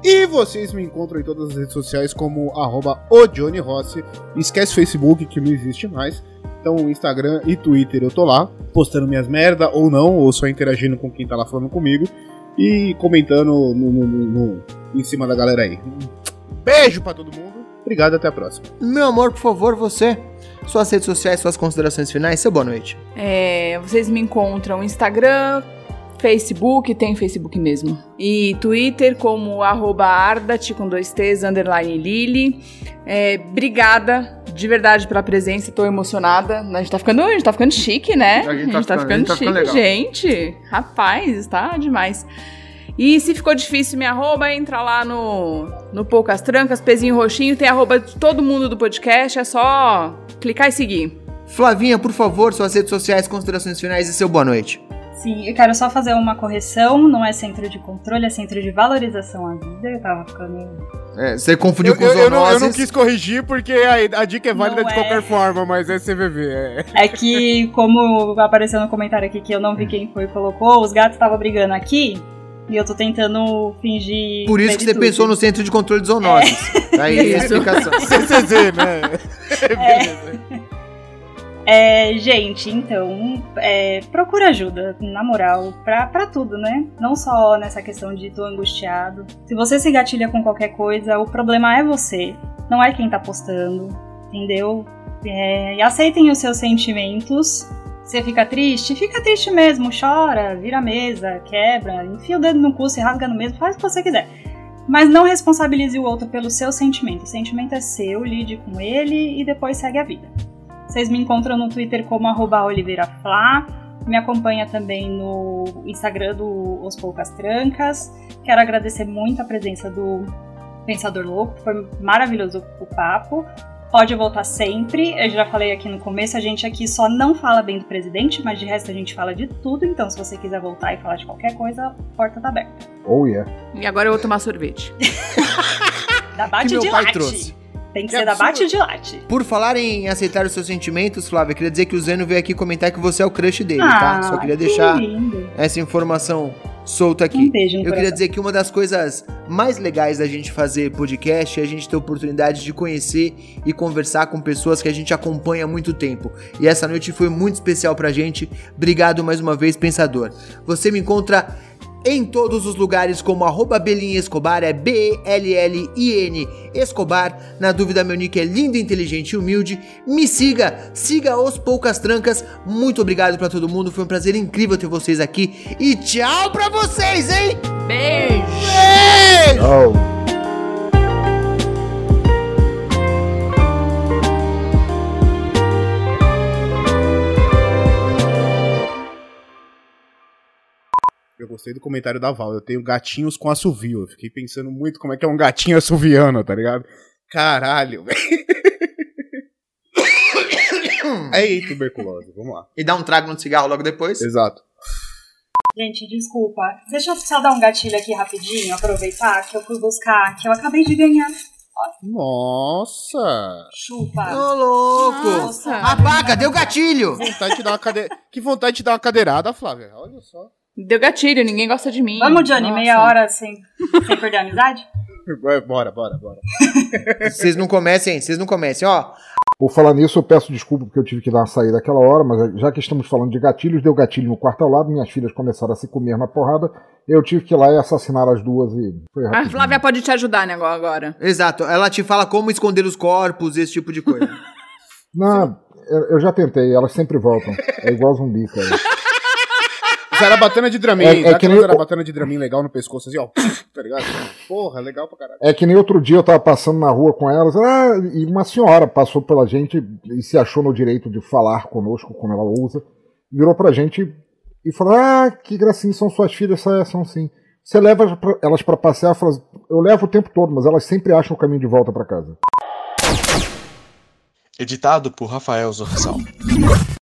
E vocês me encontram em todas as redes sociais como arroba o Johnny Rossi. Esquece Facebook, que não existe mais. Então, Instagram e Twitter eu tô lá, postando minhas merda ou não, ou só interagindo com quem tá lá falando comigo e comentando no, no- no- no- em cima da galera aí. Beijo pra todo mundo. Obrigado, até a próxima. Meu amor, por favor, você, suas redes sociais, suas considerações finais, seu boa noite. É, vocês me encontram no Instagram, Facebook, tem Facebook mesmo. E Twitter como arroba Ardat com dois T's, underline Lili. É, obrigada de verdade pela presença, tô emocionada. A gente tá ficando, a gente tá ficando chique, né? A gente tá ficando- a gente tá chique, ficando legal. gente. Rapaz, tá demais. E se ficou difícil me arroba, entra lá no, no Poucas Trancas, pezinho roxinho, tem arroba de todo mundo do podcast, é só clicar e seguir. Flavinha, por favor, suas redes sociais, considerações finais e seu boa noite. Sim, eu quero só fazer uma correção, não é centro de controle, é centro de valorização à vida. Eu tava ficando. É, você confundiu Eu, com eu- os eu não, eu não quis corrigir porque a, a dica é válida Não de é. qualquer forma, mas é CVV. É. É que, como apareceu no comentário aqui que eu não vi quem foi e colocou, os gatos estavam brigando aqui e eu tô tentando fingir. Por isso que você pensou no centro de controle de zoonoses. Aí a explicação. CCZ, né? Beleza. É, gente, então, é, procura ajuda, na moral, pra, pra tudo, né? Não só nessa questão de tô angustiado. Se você se gatilha com qualquer coisa, o problema é você, não é quem tá postando, entendeu? É, e aceitem os seus sentimentos. Você fica triste? Fica triste mesmo, chora, vira a mesa, quebra, enfia o dedo no cu, se rasga no mesmo, faz o que você quiser. Mas não responsabilize o outro pelo seu sentimento. O sentimento é seu, lide com ele e depois segue a vida. Vocês me encontram no Twitter como arroba oliveiraflá. Me acompanha também no Instagram do Os Poucas Trancas. Quero agradecer muito a presença do Pensador Louco. Foi maravilhoso o papo. pode voltar sempre. Eu já falei aqui no começo, a gente aqui só não fala bem do presidente, mas de resto a gente fala de tudo. Então, se você quiser voltar e falar de qualquer coisa, a porta tá aberta. Oh, yeah. E agora eu vou tomar sorvete. Da bate meu de pai latte. trouxe. Tem que, Que ser da absurdo. bate de latte. Por falar em aceitar os seus sentimentos, Flávia, queria dizer que o Zeno veio aqui comentar que você é o crush dele, Ah, tá? Só queria deixar lindo. essa informação solta Um aqui. beijo no Eu queria dizer que uma das coisas mais legais da gente fazer podcast é a gente ter a oportunidade de conhecer e conversar com pessoas que a gente acompanha há muito tempo. E essa noite foi muito especial pra gente. Obrigado mais uma vez, Pensador. Você me encontra em todos os lugares como arroba Belin Escobar, é B-E-L-L-I-N Escobar. Na dúvida, meu nick é lindo, inteligente e humilde. Me siga, siga os Poucas Trancas. Muito obrigado pra todo mundo, foi um prazer incrível ter vocês aqui. E tchau pra vocês, hein? Beijo! Tchau. Eu gostei do comentário da Val. Eu tenho gatinhos com assovio. Eu fiquei pensando muito como é que é um gatinho assoviano, tá ligado? Caralho, velho. Aí, tuberculose. Vamos lá. E dá um trago no cigarro logo depois. Exato. Gente, desculpa. Deixa eu só dar um gatilho aqui rapidinho, aproveitar que eu fui buscar, que eu acabei de ganhar. Nossa! Chupa. Ô, louco! Nossa. Apaga, deu gatilho! Vontade de dar uma cade... Que vontade de dar uma cadeirada, Flávia. Olha só. Deu gatilho, ninguém gosta de mim. Vamos, Johnny, Nossa. meia hora sem, sem perder a amizade? Bora, bora, bora. Vocês não comecem, vocês não comecem, ó. Por falar nisso, eu peço desculpa porque eu tive que dar uma saída aquela hora, mas já que estamos falando de gatilhos, deu gatilho no quarto ao lado, minhas filhas começaram a se comer na porrada, eu tive que ir lá e assassinar as duas e foi A rápido. Flávia pode te ajudar, né, agora. Exato, ela te fala como esconder os corpos, esse tipo de coisa. Não, eu já tentei, elas sempre voltam. É igual zumbi, cara. Zarabatana de Dramin. É- é que nem- zarabatana de Dramin legal no pescoço, assim, ó. Tá ligado? Porra, legal pra caralho. É que nem outro dia eu tava passando na rua com elas, ah, e uma senhora passou pela gente e se achou no direito de falar conosco, como ela usa, virou pra gente e falou: Ah, que gracinha são suas filhas, são, são sim. Você leva elas pra passear, fala, eu levo o tempo todo, mas elas sempre acham o caminho de volta pra casa. Editado por Rafael Zorzal.